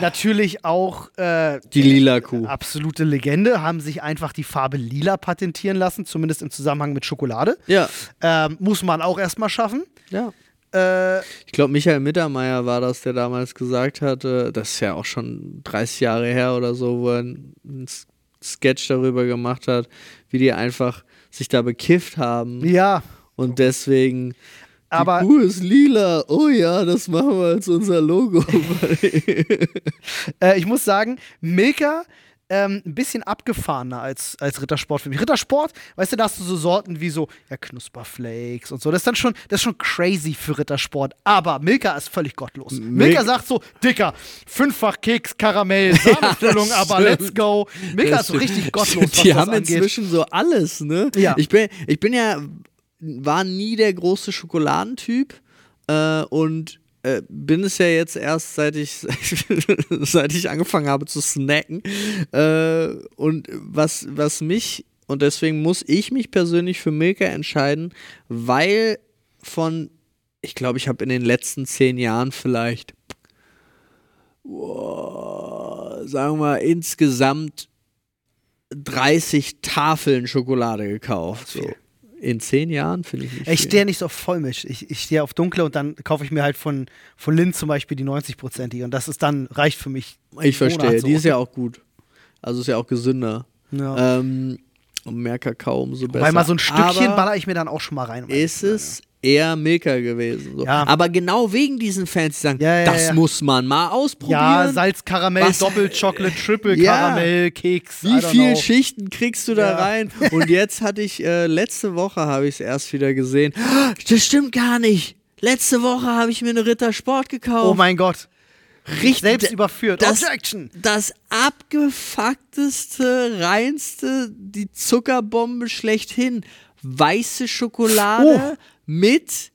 Natürlich auch äh, Die lila Kuh. absolute Legende, haben sich einfach die Farbe lila patentieren lassen, zumindest im Zusammenhang mit Schokolade. Ja, Ähm, muss man auch erstmal schaffen. ja. Äh, Ich glaube, Michael Mittermeier war das, der damals gesagt hatte, das ist ja auch schon 30 Jahre her oder so, wo er einen S- Sketch darüber gemacht hat, wie die einfach sich da bekifft haben ja, und deswegen aber die Kuh ist lila. Oh ja, das machen wir als unser Logo. äh, ich muss sagen, Milka ähm, ein bisschen abgefahrener als, als Rittersport für mich. Rittersport, weißt du, da hast du so Sorten wie so ja, Knusperflakes und so. Das ist dann schon, das ist schon crazy für Rittersport. Aber Milka ist völlig gottlos. Milka sagt so, Dicker, fünffach Keks, Karamell, Sahnefüllung, das aber let's go. Milka ist so richtig gottlos, was Die haben angeht. inzwischen so alles, ne? Ja. Ich bin, ich bin ja, war nie der große Schokoladentyp äh, und äh, bin es ja jetzt erst seit ich seit ich angefangen habe zu snacken äh, und was was mich und deswegen muss ich mich persönlich für Milka entscheiden, weil von ich glaube, ich habe in den letzten zehn Jahren vielleicht boah, sagen wir mal, insgesamt 30 Tafeln Schokolade gekauft. So. In zehn Jahren finde ich nicht. Ich stehe nicht so auf Vollmisch. Ich, ich stehe auf dunkle und dann kaufe ich mir halt von, von Lind zum Beispiel die 90-prozentige. Und das ist dann, reicht für mich. Ich verstehe, so. die ist ja auch gut. Also ist ja auch gesünder. Ja. Ähm, und mehr Kakao, umso besser. Weil mal so ein Stückchen Aber baller ich mir dann auch schon mal rein. um ist es eher Milka gewesen. So. Ja. Aber genau wegen diesen Fans, die sagen, Ja, ja, das muss man mal ausprobieren. Ja, Salz, Karamell, Was- Doppel-Chocolate, Triple Ja. Karamell, Keks. Wie viele. Schichten kriegst du da rein? Und jetzt hatte ich, äh, letzte Woche habe ich es erst wieder gesehen. Das stimmt gar nicht. Letzte Woche habe ich mir eine Rittersport gekauft. Oh mein Gott. Richtig, Selbst überführt. das- Objection. das abgefuckteste, reinste, die Zuckerbombe schlechthin. Weiße Schokolade Oh. Mit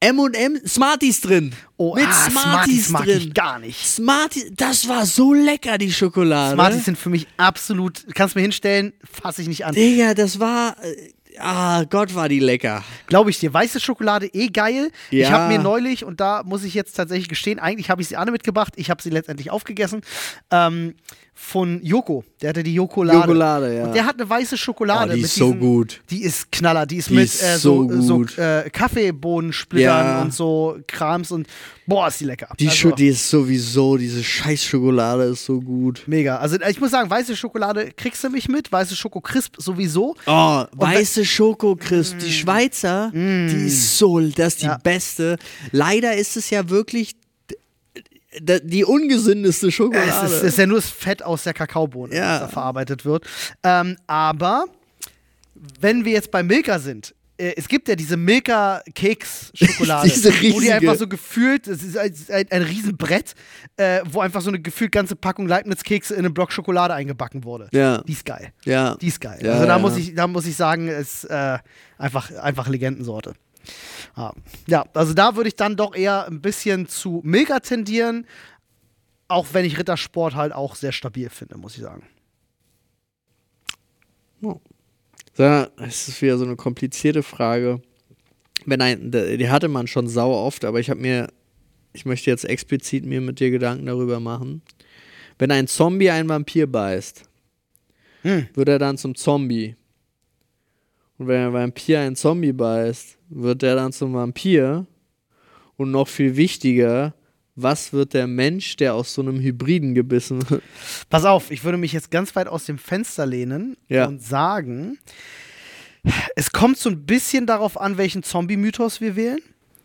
M&M Smarties drin. Oh, mit ah, Smarties, Smarties mag drin. ich gar nicht. Smarties, das war so lecker, die Schokolade. Smarties sind für mich absolut, kannst mir hinstellen, fasse ich nicht an. Digga, das war. äh, Ah, Gott, war die lecker. Glaube ich dir. Weiße Schokolade eh geil. Ich Ja. habe mir neulich, und da muss ich jetzt tatsächlich gestehen, eigentlich habe ich sie Anne mitgebracht, ich habe sie letztendlich aufgegessen, ähm, von Joko. Der hatte die Jokolade. Jokolade, ja. Und der hat eine weiße Schokolade. Oh, die ist so diesen- gut. Die ist Knaller. Die ist Die mit ist äh, so, so so gut. äh, Kaffeebohnensplittern Ja. und so Krams und boah, ist die lecker. Die, also, die ist sowieso, diese scheiß Schokolade ist so gut. Mega. Also ich muss sagen, weiße Schokolade kriegst du mich mit, weiße Schoko Crisp sowieso. Oh, weiße Schokocrisp, die Schweizer, die ist so, das ist die Mm. Ja. beste. Leider ist es ja wirklich die ungesündeste Schokolade. Es ist, ist ja nur das Fett aus der Kakaobohne, Ja. das da verarbeitet wird. Ähm, aber wenn wir jetzt bei Milka sind, äh, es gibt ja diese Milka-Keks-Schokolade, wo die einfach so gefühlt, es ist ein, ein, ein Riesenbrett, äh, wo einfach so eine gefühlt ganze Packung Leibniz-Kekse in einen Block Schokolade eingebacken wurde. Ja. Die ist geil. ja. Die ist geil. Ja, also da muss ich, da muss ich sagen, ist äh, einfach, einfach Legendensorte. Ja. ja, also da würde ich dann doch eher ein bisschen zu Milka tendieren, auch wenn ich Rittersport halt auch sehr stabil finde, muss ich sagen. Es ist wieder so eine komplizierte Frage. Wenn ein, die hatte man schon sau oft, aber ich habe mir, ich möchte jetzt explizit mir mit dir Gedanken darüber machen. Wenn ein Zombie einen Vampir beißt, Hm. wird er dann zum Zombie. Und wenn ein Vampir einen Zombie beißt, wird er dann zum Vampir. Und noch viel wichtiger, was wird der Mensch, der aus so einem Hybriden gebissen wird? Pass auf, ich würde mich jetzt ganz weit aus dem Fenster lehnen Ja. und sagen, es kommt so ein bisschen darauf an, welchen Zombie-Mythos wir wählen.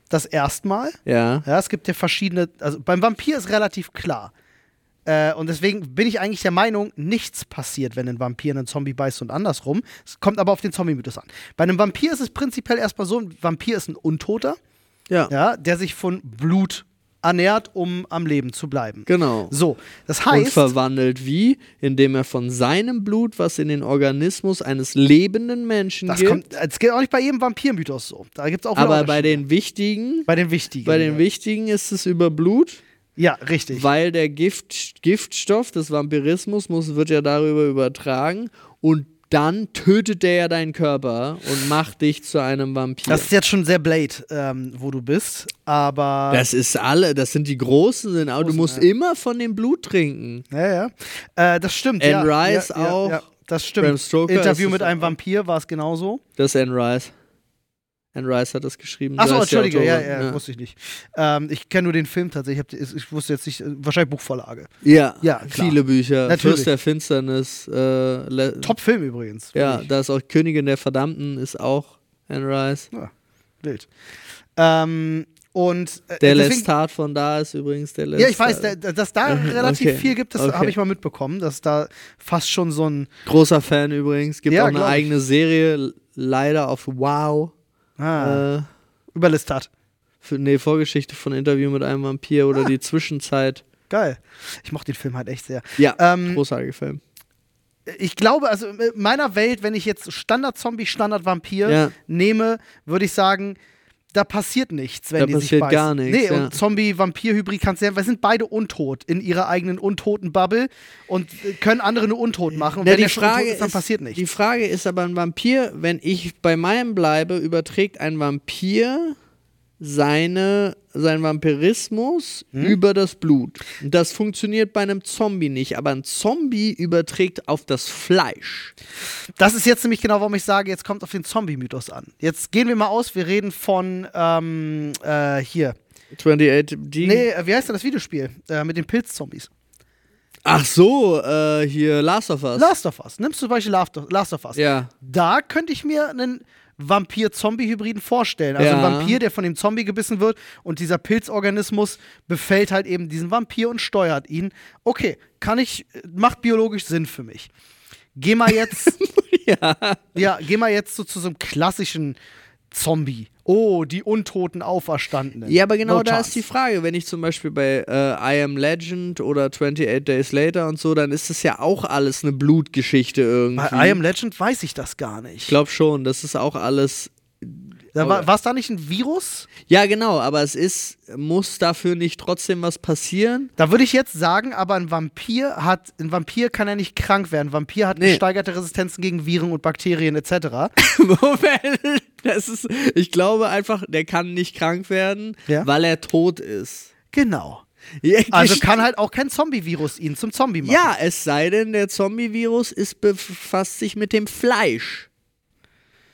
Das erstmal. Ja. Ja, es gibt ja verschiedene. Also beim Vampir ist relativ klar. Äh, und deswegen bin ich eigentlich der Meinung, nichts passiert, wenn ein Vampir einen Zombie beißt und andersrum. Es kommt aber auf den Zombie-Mythos an. Bei einem Vampir ist es prinzipiell erstmal so: ein Vampir ist ein Untoter, Ja. ja, der sich von Blut ernährt, um am Leben zu bleiben. Genau. So, das und heißt. verwandelt wie? Indem er von seinem Blut, was in den Organismus eines lebenden Menschen Das geht, kommt, das geht auch nicht bei jedem Vampir-Mythos so. Da gibt es auch aber bei den wichtigen, bei den wichtigen. bei den ja. wichtigen ist es über Blut, ja, richtig. weil der Gift, Giftstoff des Vampirismus muss, wird ja darüber übertragen und dann tötet der ja deinen Körper und macht dich zu einem Vampir. Das ist jetzt schon sehr Blade, ähm, wo du bist, aber. Das ist alle, das sind die Großen, aber du musst ja. immer von dem Blut trinken. Ja, ja. Äh, das stimmt. Anne ja. Rice ja, auch. Ja, das stimmt. Interview mit einem. Vampir war es genauso. Das ist Anne Rice. Anne Rice hat das geschrieben. Achso, Entschuldige, ja, Autorin, ja, wusste ich nicht. Ähm, ich kenne nur den Film tatsächlich. Ich, ich wusste jetzt nicht, äh, wahrscheinlich Buchvorlage. Ja, Ja, klar. viele Bücher. Natürlich. Fürst der Finsternis. Äh, Top-Film übrigens. Ja, da ist auch Königin der Verdammten, ist auch Anne Rice. Ja, wild. Ähm, und äh, Der Lestat von da ist übrigens der Lestat. Ja, ich weiß, da- dass da relativ Okay, viel gibt, das okay. habe ich mal mitbekommen, dass da fast schon so ein. Großer Fan übrigens. Gibt Ja, auch eine glaub ich. eigene Serie, leider auf Wow. Ah, Äh, Überlist hat. für, nee, Vorgeschichte von Interview mit einem Vampir oder Ah. die Zwischenzeit. Geil. Ich mochte den Film halt echt sehr. Ja, Ähm, großartiger Film. ich glaube, also in meiner Welt, wenn ich jetzt Standard-Zombie, Standard-Vampir Ja. nehme, würde ich sagen, da passiert nichts, wenn Da die sich passiert beißen. gar nichts, Nee, ja. und Zombie-Vampir-Hybrid kannst du ja, wir sind beide untot in ihrer eigenen untoten Bubble und äh, können andere nur untot machen. Und Ja, wenn die der Frage ist, dann passiert nichts. Die Frage ist aber ein Vampir, wenn ich bei meinem bleibe, überträgt ein Vampir seine, seinen Vampirismus Hm? über das Blut. Das funktioniert bei einem Zombie nicht, aber ein Zombie überträgt auf das Fleisch. Das ist jetzt nämlich genau, warum ich sage, jetzt kommt auf den Zombie-Mythos an. Jetzt gehen wir mal aus, wir reden von ähm, äh, hier. 28D. Nee, äh, wie heißt denn das Videospiel? Äh, mit den Pilzzombies. Ach so, äh, hier Last of Us. Last of Us. Nimmst du zum Beispiel Last of- Last of Us. Ja. Da könnte ich mir einen Vampir-Zombie-Hybriden vorstellen. Also Ja. ein Vampir, der von dem Zombie gebissen wird und dieser Pilzorganismus befällt halt eben diesen Vampir und steuert ihn. Okay, kann ich, macht biologisch Sinn für mich. Geh mal jetzt, ja. ja, geh mal jetzt so zu so einem klassischen Zombie. Oh, die untoten Auferstandenen. Ja, aber genau No da chance. ist die Frage. Wenn ich zum Beispiel bei äh, I Am Legend oder 28 Days Later und so, dann ist das ja auch alles eine Blutgeschichte irgendwie. Bei I Am Legend weiß ich das gar nicht. ich glaube schon, das ist auch alles. Da war es da nicht ein Virus? Ja, genau, aber es ist, muss dafür nicht trotzdem was passieren? Da würde ich jetzt sagen, aber ein Vampir hat, ein Vampir kann ja nicht krank werden. Ein Vampir hat Nee. gesteigerte Resistenzen gegen Viren und Bakterien etc. Moment, das ist, ich glaube einfach, der kann nicht krank werden, Ja. weil er tot ist. Genau. Ja, Also kann halt auch kein Zombie-Virus ihn zum Zombie machen. Ja, es sei denn, der Zombie-Virus befasst sich mit dem Fleisch.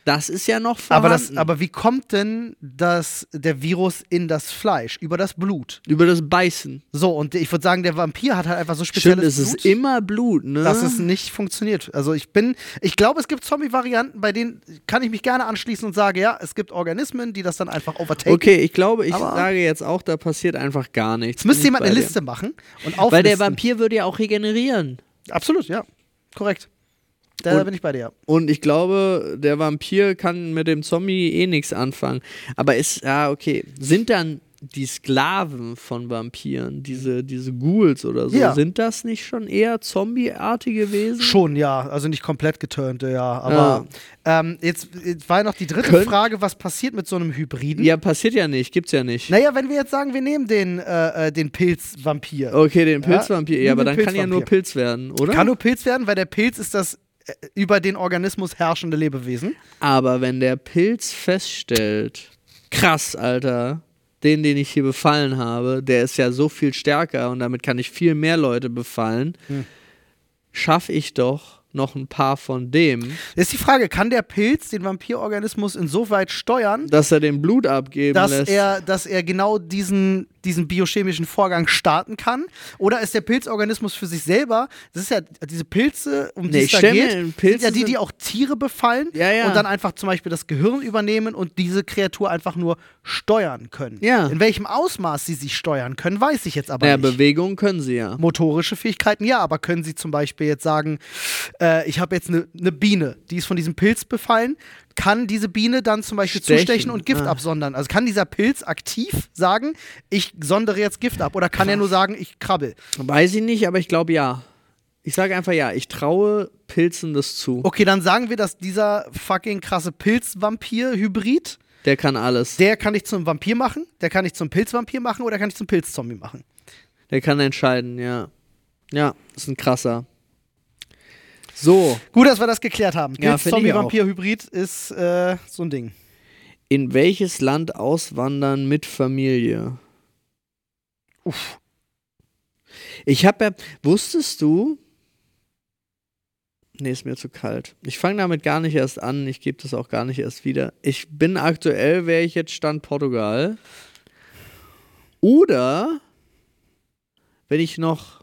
Das ist ja noch vorhanden. aber, das, aber wie kommt denn das, der Virus in das Fleisch? Über das Blut. Über das Beißen. So, und ich würde sagen, der Vampir hat halt einfach so Stimmt, spezielles es Blut. ist immer Blut, ne? dass es nicht funktioniert. Also ich bin, ich glaube, es gibt Zombie-Varianten, bei denen kann ich mich gerne anschließen und sage, ja, es gibt Organismen, die das dann einfach overtaken. okay, ich glaube, ich Aber- sage jetzt auch, da passiert einfach gar nichts. Jetzt müsste jemand eine bei dir. Liste machen und Weil auflisten. der Vampir würde ja auch regenerieren. Absolut, ja. Korrekt. Da Und- bin ich bei dir. Und ich glaube, der Vampir kann mit dem Zombie eh nichts anfangen. Aber ist, ja, okay. Sind dann die Sklaven von Vampiren, diese, diese Ghouls oder so, Ja. sind das nicht schon eher zombieartige Wesen? Schon, ja. Also nicht komplett geturnte, ja. Aber ähm, jetzt, jetzt war ja noch die dritte Könnt- Frage, was passiert mit so einem Hybriden? Ja, passiert ja nicht, gibt's ja nicht. Naja, wenn wir jetzt sagen, wir nehmen den, äh, äh, den Pilzvampir. Okay, den Pilzvampir, ja, nimm aber dann kann ja nur. Pilz werden, oder? Kann nur Pilz werden, weil der Pilz ist das über den Organismus herrschende Lebewesen. Aber wenn der Pilz feststellt, krass, Alter, den, den ich hier befallen habe, der ist ja so viel stärker und damit kann ich viel mehr Leute befallen, Hm. schaffe ich doch noch ein paar von dem, ist die Frage, kann der Pilz den Vampirorganismus insoweit steuern, dass er den Blut abgeben dass lässt. er, dass er genau diesen, diesen biochemischen Vorgang starten kann? Oder ist der Pilzorganismus für sich selber, das ist ja diese Pilze, um die Nee, es ich da geht, sind ja die, die auch Tiere befallen Ja, ja. und dann einfach zum Beispiel das Gehirn übernehmen und diese Kreatur einfach nur steuern können. Ja. In welchem Ausmaß sie sich steuern können, weiß ich jetzt aber naja, nicht. Bewegungen können sie ja. Motorische Fähigkeiten, ja, aber können Sie zum Beispiel jetzt sagen, äh, ich habe jetzt eine ne Biene, die ist von diesem Pilz befallen, kann diese Biene dann zum Beispiel Stechen. zustechen und Gift Ah. absondern? Also kann dieser Pilz aktiv sagen, ich sondere jetzt Gift ab oder kann er nur sagen, ich krabbel? Weiß ich nicht, aber ich glaube ja. Ich sage einfach ja, ich traue Pilzen das zu. Okay, dann sagen wir, dass dieser fucking krasse Pilz-Vampir-Hybrid, Der kann alles. der kann ich zum Vampir machen, der kann ich zum Pilzvampir machen oder kann ich zum Pilzzombie machen? Der kann entscheiden, ja. Ja, ist ein krasser. So, Gut, dass wir das geklärt haben. Ja. Pilz-Zombie-Vampir-Hybrid ist äh, so ein Ding. in welches Land auswandern mit Familie? Uff. Ich habe ja, wusstest du? Nee, ist mir zu kalt. Ich fange damit gar nicht erst an. Ich gebe das auch gar nicht erst wieder. Ich bin aktuell, wäre ich jetzt Stand Portugal. Oder wenn ich noch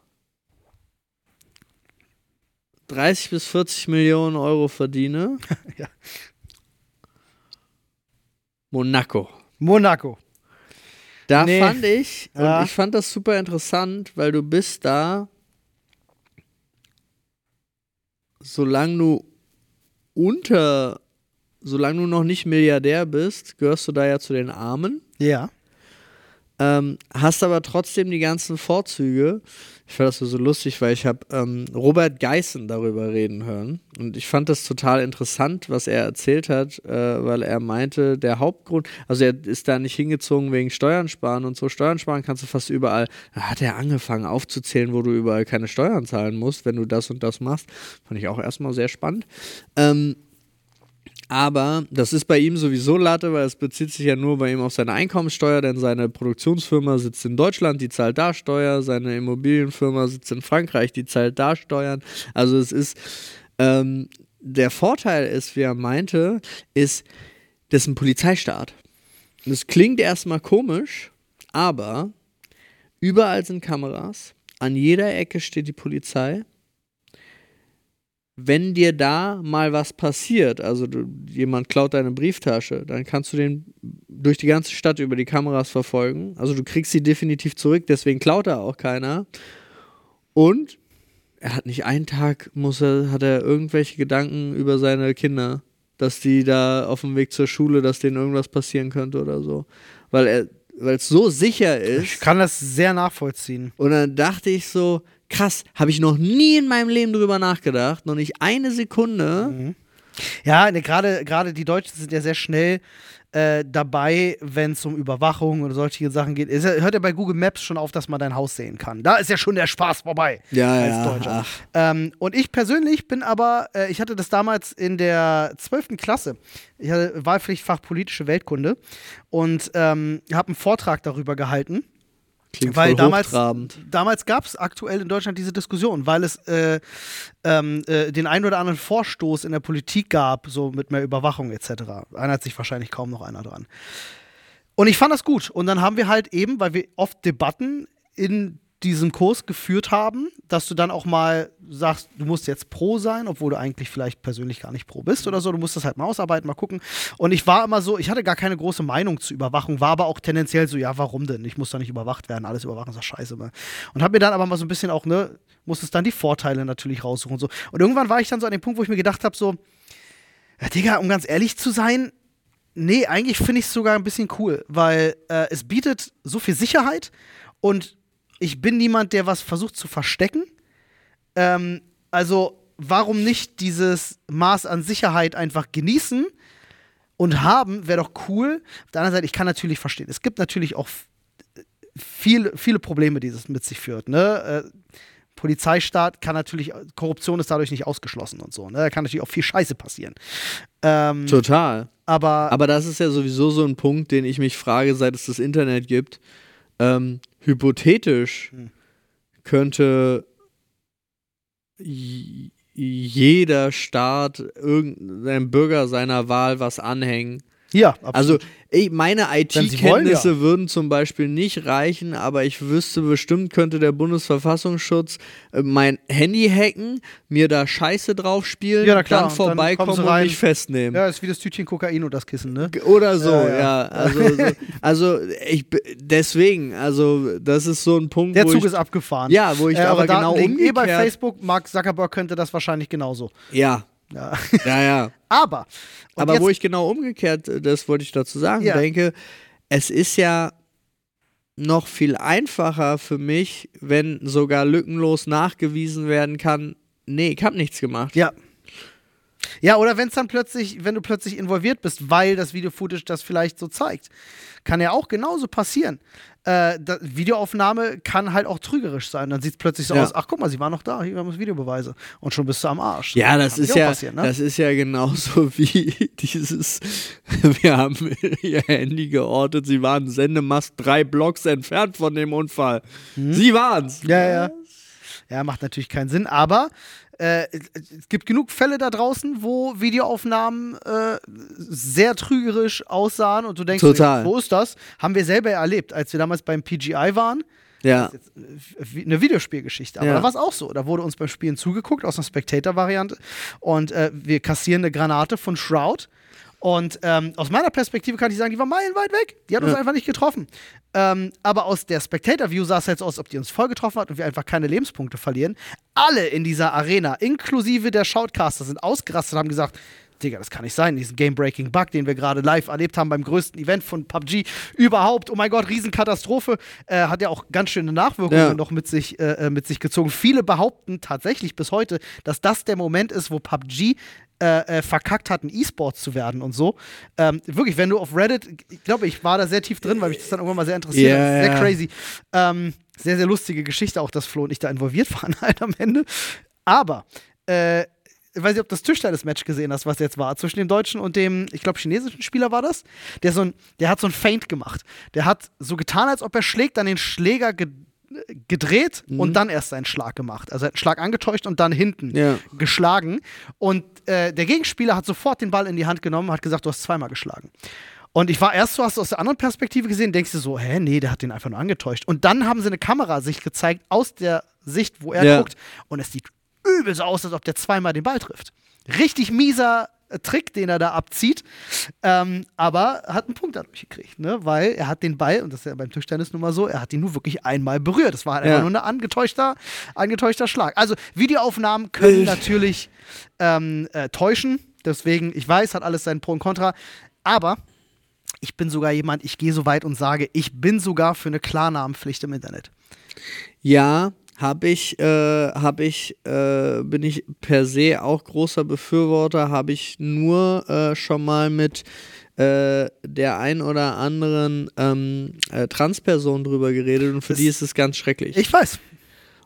30 bis 40 Millionen Euro verdiene. Ja. Monaco. Monaco. Da Nee. fand ich, Ja. und ich fand das super interessant, weil du bist da, solange du unter, solange du noch nicht Milliardär bist, gehörst du da ja zu den Armen, Ja. Ähm, hast aber trotzdem die ganzen Vorzüge. Ich fand das so, lustig, weil ich habe ähm, Robert Geissen darüber reden hören und ich fand das total interessant, was er erzählt hat, äh, weil er meinte, der Hauptgrund, also er ist da nicht hingezogen wegen Steuern sparen und so. Steuern sparen kannst du fast überall. Da hat er angefangen aufzuzählen, wo du überall keine Steuern zahlen musst, wenn du das und das machst. Fand ich auch erstmal sehr spannend. Ähm, aber das ist bei ihm sowieso Latte, weil es bezieht sich ja nur bei ihm auf seine Einkommenssteuer, denn seine Produktionsfirma sitzt in Deutschland, die zahlt da Steuer, seine Immobilienfirma sitzt in Frankreich, die zahlt da Steuern. Also es ist, ähm, der Vorteil ist, wie er meinte, ist, das ist ein Polizeistaat. Das klingt erstmal komisch, aber überall sind Kameras, an jeder Ecke steht die Polizei wenn dir da mal was passiert, also du, jemand klaut deine Brieftasche, dann kannst du den durch die ganze Stadt über die Kameras verfolgen. Also du kriegst sie definitiv zurück, deswegen klaut er auch keiner. Und er hat nicht einen Tag, muss er, hat er irgendwelche Gedanken über seine Kinder, dass die da auf dem Weg zur Schule, dass denen irgendwas passieren könnte oder so. Weil er, weil es so sicher ist. Ich kann das sehr nachvollziehen. Und dann dachte ich so, krass, habe ich noch nie in meinem Leben drüber nachgedacht, noch nicht eine Sekunde. Ja, ne, gerade gerade die Deutschen sind ja sehr schnell äh, dabei, wenn es um Überwachung oder solche Sachen geht. Es hört ja bei Google Maps schon auf, dass man dein Haus sehen kann. Da ist ja schon der Spaß vorbei. Ja, als ja, Deutscher. Ähm, und ich persönlich bin aber, äh, ich hatte das damals in der 12. Klasse. Ich hatte Wahlpflichtfach politische Weltkunde und ähm, habe einen Vortrag darüber gehalten. Klingt weil damals, hochtrabend. damals gab es aktuell in Deutschland diese Diskussion, weil es äh, ähm, äh, den einen oder anderen Vorstoß in der Politik gab, so mit mehr Überwachung etc. Erinnert sich wahrscheinlich kaum noch einer dran. Und ich fand das gut. Und dann haben wir halt eben, weil wir oft Debatten in diesem Kurs geführt haben, dass du dann auch mal sagst, du musst jetzt pro sein, obwohl du eigentlich vielleicht persönlich gar nicht pro bist oder so. Du musst das halt mal ausarbeiten, mal gucken. Und ich war immer so, ich hatte gar keine große Meinung zu Überwachung, war aber auch tendenziell so, ja, warum denn? Ich muss doch nicht überwacht werden, alles überwachen ist doch scheiße. Ne? Und habe mir dann aber mal so ein bisschen auch, ne, musstest dann die Vorteile natürlich raussuchen und so. Und irgendwann war ich dann so an dem Punkt, wo ich mir gedacht habe, so, ja, Digga, um ganz ehrlich zu sein, nee, eigentlich finde ich es sogar ein bisschen cool, weil äh, es bietet so viel Sicherheit und ich bin niemand, der was versucht zu verstecken. Ähm, also, warum nicht dieses Maß an Sicherheit einfach genießen und haben, wäre doch cool. Auf der anderen Seite, ich kann natürlich verstehen, es gibt natürlich auch viele, viele Probleme, die es mit sich führt. Ne? Äh, Polizeistaat kann natürlich, Korruption ist dadurch nicht ausgeschlossen und so. Ne? Da kann natürlich auch viel Scheiße passieren. Ähm, Total. aber, Aber das ist ja sowieso so ein Punkt, den ich mich frage, seit es das Internet gibt. Ähm, hypothetisch Hm. könnte jeder Staat irgendeinem Bürger seiner Wahl was anhängen. Ja, absolut. Also ich, meine IT-Kenntnisse würden zum Beispiel nicht reichen, aber ich wüsste bestimmt, könnte der Bundesverfassungsschutz äh, mein Handy hacken, mir da Scheiße drauf spielen, Ja, klar, dann und dann vorbeikommen kommen sie und mich festnehmen. ja, ist wie das Tütchen Kokain und das Kissen, ne? Oder so, Ja, ja. ja. Also, so, also ich deswegen, also das ist so ein Punkt, Der Zug ich, ist abgefahren. ja, wo ich Äh, aber, aber genau liegen eh bei umgekehrt, Facebook. Mark Zuckerberg könnte das wahrscheinlich genauso. ja, Ja. ja, ja. aber. aber jetzt, wo ich genau umgekehrt, äh, das wollte ich dazu sagen, Ja. denke, es ist ja noch viel einfacher für mich, wenn sogar lückenlos nachgewiesen werden kann, nee, ich habe nichts gemacht. Ja. Ja, oder wenn es dann plötzlich, wenn du plötzlich involviert bist, weil das Video-Footage das vielleicht so zeigt. Kann ja auch genauso passieren. Äh, da, Videoaufnahme kann halt auch trügerisch sein. Dann sieht es plötzlich so Ja. aus, ach guck mal, sie war noch da, hier haben wir Videobeweise. Und schon bist du am Arsch. Ja, das ist ja, passieren, ne? das ist ja genauso wie dieses, wir haben ihr Handy geortet, sie waren Sendemast drei Blocks entfernt von dem Unfall. Sie waren's. Ja, ja. Ja, macht natürlich keinen Sinn, aber äh, es gibt genug Fälle da draußen, wo Videoaufnahmen äh, sehr trügerisch aussahen und du denkst, Total. wo ist das? Haben wir selber erlebt, als wir damals beim PGI waren. Ja, äh, eine Videospielgeschichte. Aber Ja. da war es auch so. Da wurde uns beim Spielen zugeguckt aus einer Spectator-Variante und äh, wir kassieren eine Granate von Shroud. Und ähm, aus meiner Perspektive kann ich sagen, die war meilenweit weg. Die hat uns Ja. einfach nicht getroffen. Ähm, aber aus der Spectator-View sah es jetzt aus, ob die uns voll getroffen hat und wir einfach keine Lebenspunkte verlieren. Alle in dieser Arena, inklusive der Shoutcaster, sind ausgerastet und haben gesagt, Digga, das kann nicht sein. Diesen Game-Breaking Bug, den wir gerade live erlebt haben beim größten Event von PUBG überhaupt. Oh mein Gott, Riesenkatastrophe. Äh, hat ja auch ganz schöne Nachwirkungen Ja. noch mit sich, äh, äh, mit sich gezogen. Viele behaupten tatsächlich bis heute, dass das der Moment ist, wo PUBG äh, äh, verkackt hat, ein E-Sport zu werden und so. Ähm, wirklich, wenn du auf Reddit, ich glaube, ich war da sehr tief drin, weil mich das dann irgendwann mal sehr interessiert hat. Das ist Sehr ja. crazy. Ähm, sehr, sehr lustige Geschichte, auch dass Flo und ich da involviert waren halt am Ende. Aber, äh, ich weiß nicht, ob du das Tischtennis-Match gesehen hast, was jetzt war, zwischen dem deutschen und dem, ich glaube, chinesischen Spieler war das. Der, so ein, der hat so ein Feint gemacht. Der hat so getan, als ob er schlägt, dann den Schläger ge gedreht und dann erst seinen Schlag gemacht. Also er hat einen Schlag angetäuscht und dann hinten Ja. geschlagen. Und äh, der Gegenspieler hat sofort den Ball in die Hand genommen und hat gesagt, du hast zweimal geschlagen. Und ich war erst so, hast du aus der anderen Perspektive gesehen, denkst du so, hä, nee, der hat den einfach nur angetäuscht. Und dann haben sie eine Kamerasicht gezeigt aus der Sicht, wo er Ja. guckt. Und es sieht übel so aus, als ob der zweimal den Ball trifft. Richtig mieser äh, Trick, den er da abzieht. Ähm, aber er hat einen Punkt dadurch gekriegt, ne? weil er hat den Ball, und das ist ja beim Tischtennis nun mal so, er hat ihn nur wirklich einmal berührt. Das war halt Ja. einfach nur ein angetäuschter, angetäuschter Schlag. Also Videoaufnahmen können natürlich ähm, äh, täuschen. Deswegen, ich weiß, hat alles sein Pro und Contra. Aber ich bin sogar jemand, ich gehe so weit und sage, ich bin sogar für eine Klarnamenpflicht im Internet. Ja, habe ich, äh, habe ich, äh, bin ich per se auch großer Befürworter, habe ich nur äh, schon mal mit äh, der ein oder anderen ähm, äh, Transperson drüber geredet und für Das- die ist es ganz schrecklich. Ich weiß.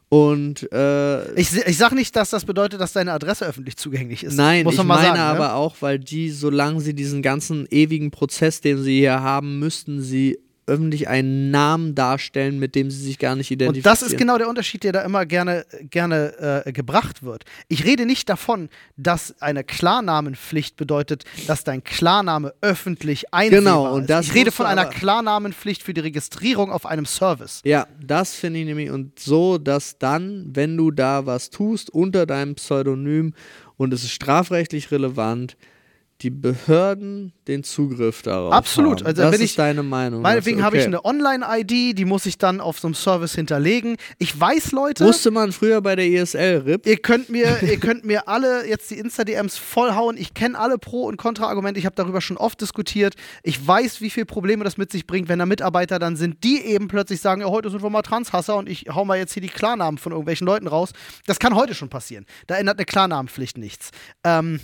und äh, Ich, ich sage nicht, dass das bedeutet, dass deine Adresse öffentlich zugänglich ist. Nein, Muss ich meine sagen, aber ne? auch, weil die, solange sie diesen ganzen ewigen Prozess, den sie hier haben, müssten sie öffentlich einen Namen darstellen, mit dem sie sich gar nicht identifizieren. Und das ist genau der Unterschied, der da immer gerne, gerne äh, gebracht wird. Ich rede nicht davon, dass eine Klarnamenpflicht bedeutet, dass dein Klarname öffentlich einsehbar Genau, und ist. das ich rede von einer Klarnamenpflicht für die Registrierung auf einem Service. Ja, das finde ich nämlich und so, dass dann, wenn du da was tust unter deinem Pseudonym und es ist strafrechtlich relevant, die Behörden den Zugriff darauf Absolut. haben. Also das ist ich- deine Meinung. Meinetwegen dazu. habe ich Okay. eine Online-ID, die muss ich dann auf so einem Service hinterlegen. Ich weiß, Leute. Musste man früher bei der ESL, RIP. Ihr könnt mir, ihr könnt mir alle jetzt die Insta-DMs vollhauen. Ich kenne alle Pro- und Kontra-Argumente. Ich habe darüber schon oft diskutiert. Ich weiß, wie viele Probleme das mit sich bringt, wenn da Mitarbeiter dann sind, die eben plötzlich sagen, ja, heute sind wir mal Transhasser und ich hau mal jetzt hier die Klarnamen von irgendwelchen Leuten raus. Das kann heute schon passieren. Da ändert eine Klarnamenpflicht nichts. Ähm,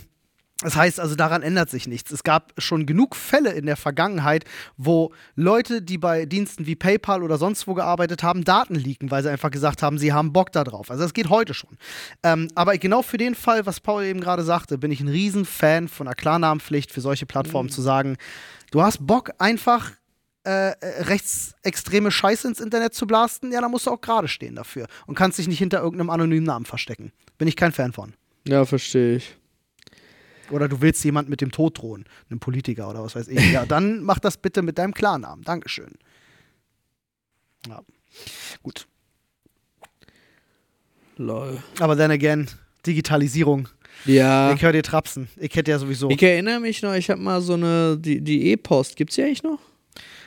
das heißt also, daran ändert sich nichts. Es gab schon genug Fälle in der Vergangenheit, wo Leute, die bei Diensten wie PayPal oder sonst wo gearbeitet haben, Daten leaken, weil sie einfach gesagt haben, sie haben Bock da drauf. Also das geht heute schon. Ähm, aber genau für den Fall, was Paul eben gerade sagte, bin ich ein Riesenfan von einer Klarnamenpflicht für solche Plattformen zu sagen, du hast Bock einfach äh, äh, rechtsextreme Scheiße ins Internet zu blasten, ja, dann musst du auch gerade stehen dafür und kannst dich nicht hinter irgendeinem anonymen Namen verstecken. Bin ich kein Fan von. Ja, verstehe ich. Oder du willst jemand mit dem Tod drohen, einem Politiker oder was weiß ich. Ja, dann mach das bitte mit deinem Klarnamen. Dankeschön. Ja. Gut. Lol. Aber then again, Digitalisierung. Ja. Ich höre dir trapsen. Ich hätte ja sowieso. Ich erinnere mich noch, ich habe mal so eine, die die E-Post, gibt's die eigentlich noch?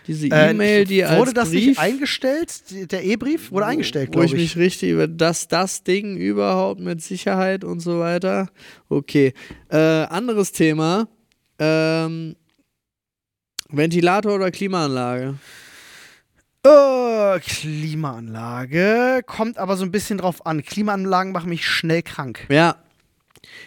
Diese Äh, E-Mail, die als Wurde das Brief, nicht eingestellt? Der E-Brief wurde eingestellt, wo glaube ich ich. mich richtig über das, das Ding überhaupt mit Sicherheit und so weiter. Okay. Äh, anderes Thema. Ähm, Ventilator oder Klimaanlage? Äh, Klimaanlage. Kommt aber so ein bisschen drauf an. Klimaanlagen machen mich schnell krank. Ja.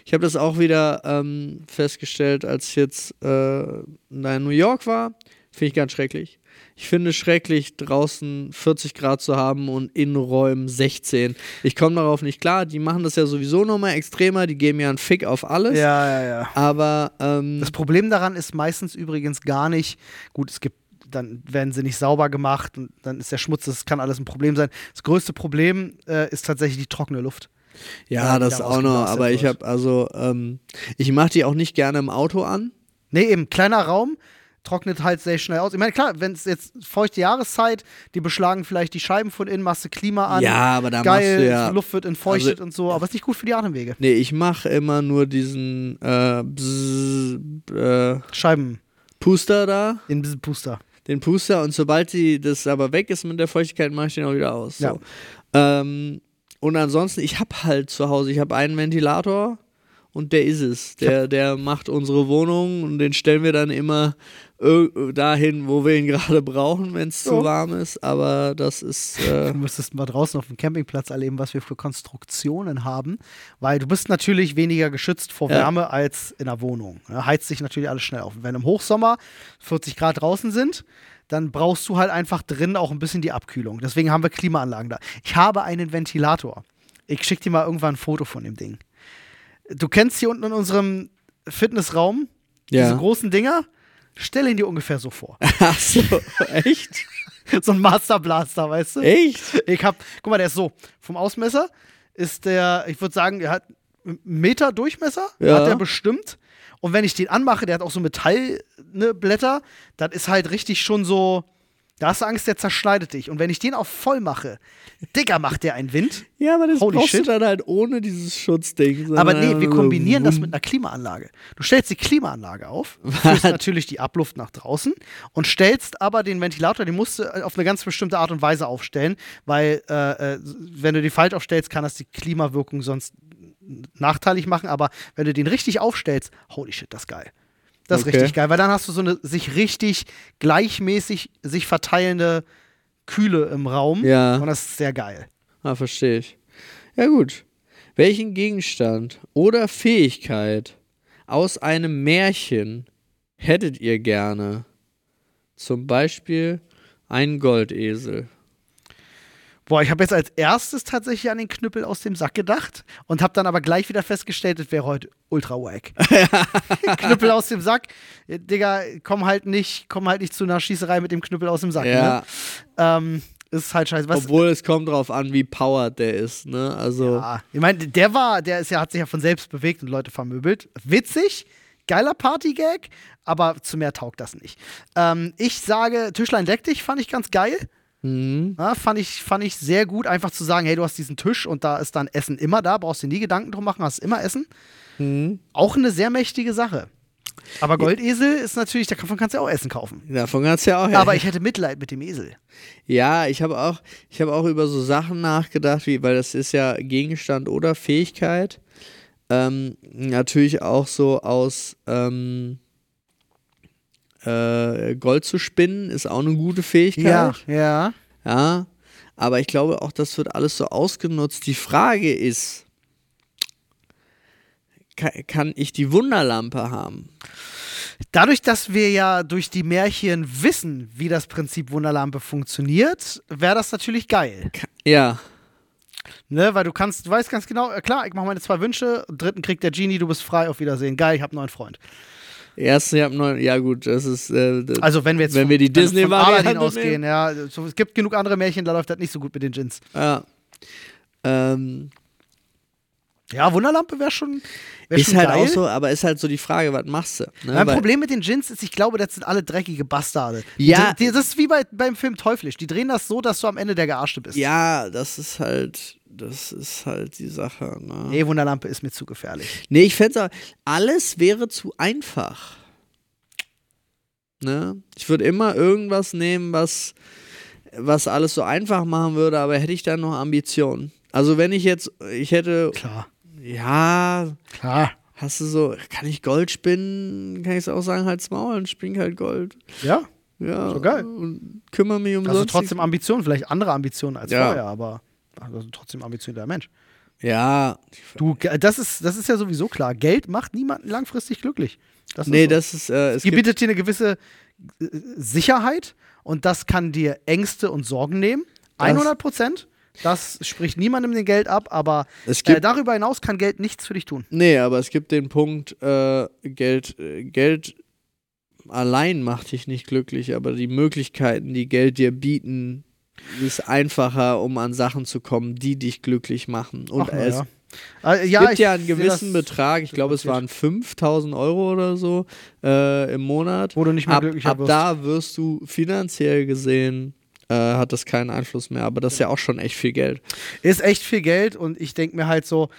Ich habe das auch wieder ähm, festgestellt, als ich jetzt äh, in New York war. Finde ich ganz schrecklich. Ich finde schrecklich, draußen 40 Grad zu haben und in Räumen 16. Ich komme darauf nicht klar. Die machen das ja sowieso nochmal extremer. Die geben ja einen Fick auf alles. Ja, ja, ja. Aber ähm, Das Problem daran ist meistens übrigens gar nicht, gut, es gibt, dann werden sie nicht sauber gemacht und dann ist der Schmutz, das kann alles ein Problem sein. Das größte Problem äh, ist tatsächlich die trockene Luft. ja, die das da auch noch. Aber ich habe also, ähm, ich mache die auch nicht gerne im Auto an. Nee, eben, kleiner Raum, trocknet halt sehr schnell aus. Ich meine, klar, wenn es jetzt feuchte Jahreszeit, die beschlagen vielleicht die Scheiben von innen, machst du Klima an. Ja, aber da Geil, machst du ja. Luft wird entfeuchtet also- und so, aber ist nicht gut für die Atemwege. Nee, ich mache immer nur diesen äh, Bzz, äh, Scheiben Puster da. in diesem Puster. den Puster und sobald die, das aber weg ist mit der Feuchtigkeit, mache ich den auch wieder aus. So. Ja. Ähm, und ansonsten, ich habe halt zu Hause, ich habe einen Ventilator und der ist es. Der, der macht unsere Wohnung und den stellen wir dann immer dahin, wo wir ihn gerade brauchen, wenn es Ja. zu warm ist. Aber das ist. Äh, Du müsstest mal draußen auf dem Campingplatz erleben, was wir für Konstruktionen haben, weil du bist natürlich weniger geschützt vor Ja. Wärme als in der Wohnung. Ja, heizt sich natürlich alles schnell auf. Wenn im Hochsommer 40 Grad draußen sind, dann brauchst du halt einfach drin auch ein bisschen die Abkühlung. Deswegen haben wir Klimaanlagen da. Ich habe einen Ventilator. Ich schicke dir mal irgendwann ein Foto von dem Ding. Du kennst hier unten in unserem Fitnessraum diese ja. großen Dinger? Stell ihn dir ungefähr so vor. Ach so, echt? so ein Master Blaster, weißt du? Echt? Ich hab, guck mal, der ist so. Vom Ausmesser ist der, ich würde sagen, er hat einen Meter Durchmesser, Ja. hat er bestimmt. Und wenn ich den anmache, der hat auch so Metallblätter, ne, Blätter, das ist halt richtig schon so, da hast du Angst, der zerschneidet dich. Und wenn ich den auf voll mache, Digga, macht der einen Wind. Ja, aber das Holy brauchst shit. du dann halt ohne dieses Schutzding. Aber nee, wir kombinieren das mit einer Klimaanlage. Du stellst die Klimaanlage auf, führst natürlich die Abluft nach draußen und stellst aber den Ventilator, den musst du auf eine ganz bestimmte Art und Weise aufstellen, weil äh, äh, wenn du die falsch aufstellst, kann das die Klimawirkung sonst nachteilig machen, aber wenn du den richtig aufstellst, holy shit, das ist geil. Das ist Okay. richtig geil, weil dann hast du so eine sich richtig gleichmäßig sich verteilende Kühle im Raum Ja. und das ist sehr geil. Ah, verstehe ich. Ja, gut. Welchen Gegenstand oder Fähigkeit aus einem Märchen hättet ihr gerne? Zum Beispiel einen Goldesel. Boah, ich habe jetzt als erstes tatsächlich an den Knüppel aus dem Sack gedacht und habe dann aber gleich wieder festgestellt, das wäre heute ultra wack. Knüppel aus dem Sack, Ja, Digga, komm halt nicht, komm halt nicht zu einer Schießerei mit dem Knüppel aus dem Sack. Ja. Ne? Ähm, ist halt scheiße. Was, Obwohl es kommt drauf an, wie powered der ist, ne? Also. ja, ich meine, der war, der ist ja, hat sich ja von selbst bewegt und Leute vermöbelt. Witzig, geiler Partygag, aber zu mehr taugt das nicht. Ähm, ich sage, Tischlein deck dich, fand ich ganz geil. Mhm. Ja, fand, ich, fand ich sehr gut, einfach zu sagen, hey, du hast diesen Tisch und da ist dann Essen immer da, brauchst dir nie Gedanken drum machen, hast immer Essen. Mhm. Auch eine sehr mächtige Sache. Aber Goldesel ist natürlich, davon kannst du ja auch Essen kaufen. Davon kannst du ja auch Aber ich hätte Mitleid mit dem Esel. Ja, ich habe auch, ich habe auch über so Sachen nachgedacht, wie, weil das ist ja Gegenstand oder Fähigkeit. Ähm, natürlich auch so aus ähm, äh, Gold zu spinnen, ist auch eine gute Fähigkeit. ja. Ja, aber ich glaube auch, das wird alles so ausgenutzt. Die Frage ist, kann, ich die Wunderlampe haben? Dadurch, dass wir ja durch die Märchen wissen, wie das Prinzip Wunderlampe funktioniert, wäre das natürlich geil. Ja, Ne? Weil du kannst, du weißt ganz genau, äh, klar, ich mache meine zwei Wünsche, dritten kriegt der Genie, du bist frei, auf Wiedersehen. Geil, ich habe einen neuen Freund. Erst, ich habe neun, ja gut, das ist, äh, das, Also wenn wir jetzt Wenn von, wir die wir von Aladdin ausgehen, ja. So, es gibt genug andere Märchen, da läuft das nicht so gut mit den Djinns. ja. Ähm, Ja, Wunderlampe wäre schon, wär ist schon halt geil. auch so, aber ist halt so die Frage, was machst du? Ne? Mein Weil- Problem mit den Djinns ist, ich glaube, das sind alle dreckige Bastarde. Ja. Die, die, das ist wie bei, beim Film Teuflisch. Die drehen das so, dass du am Ende der Gearschte bist. Ja, das ist halt, das ist halt die Sache. Ne? Nee, Wunderlampe ist mir zu gefährlich. Nee, ich fände alles wäre zu einfach. Ne? Ich würde immer irgendwas nehmen, was, was alles so einfach machen würde, aber hätte ich dann noch Ambitionen. Also wenn ich jetzt, ich hätte, Klar. ja, Klar. hast du so, kann ich Gold spinnen, kann ich es auch sagen, halt's Maul, dann spring halt Gold. Ja. Ja. So geil. Und kümmere mich um Also trotzdem Ambitionen, vielleicht andere Ambitionen als Ja. vorher, aber also trotzdem ambitionierter Mensch. Ja. Du, ge- das ist, das ist ja sowieso klar. Geld macht niemanden langfristig glücklich. Das Nee, ist so. das ist, äh, es bietet dir eine gewisse äh, Sicherheit und das kann dir Ängste und Sorgen nehmen. 100 Prozent. Das spricht niemandem den Geld ab, aber es äh, darüber hinaus kann Geld nichts für dich tun. Nee, aber es gibt den Punkt, äh, Geld, äh, Geld allein macht dich nicht glücklich, aber die Möglichkeiten, die Geld dir bieten, ist einfacher, um an Sachen zu kommen, die dich glücklich machen. Und Ach, es ja. Äh, ja, gibt ja einen gewissen Betrag, ich glaube, es waren 5000 Euro oder so äh, im Monat. Wo du nicht mehr Ab, glücklicher ab wirst. da wirst du finanziell gesehen, äh, hat das keinen Einfluss mehr, aber das ist ja auch schon echt viel Geld. Ist echt viel Geld und ich denke mir halt so,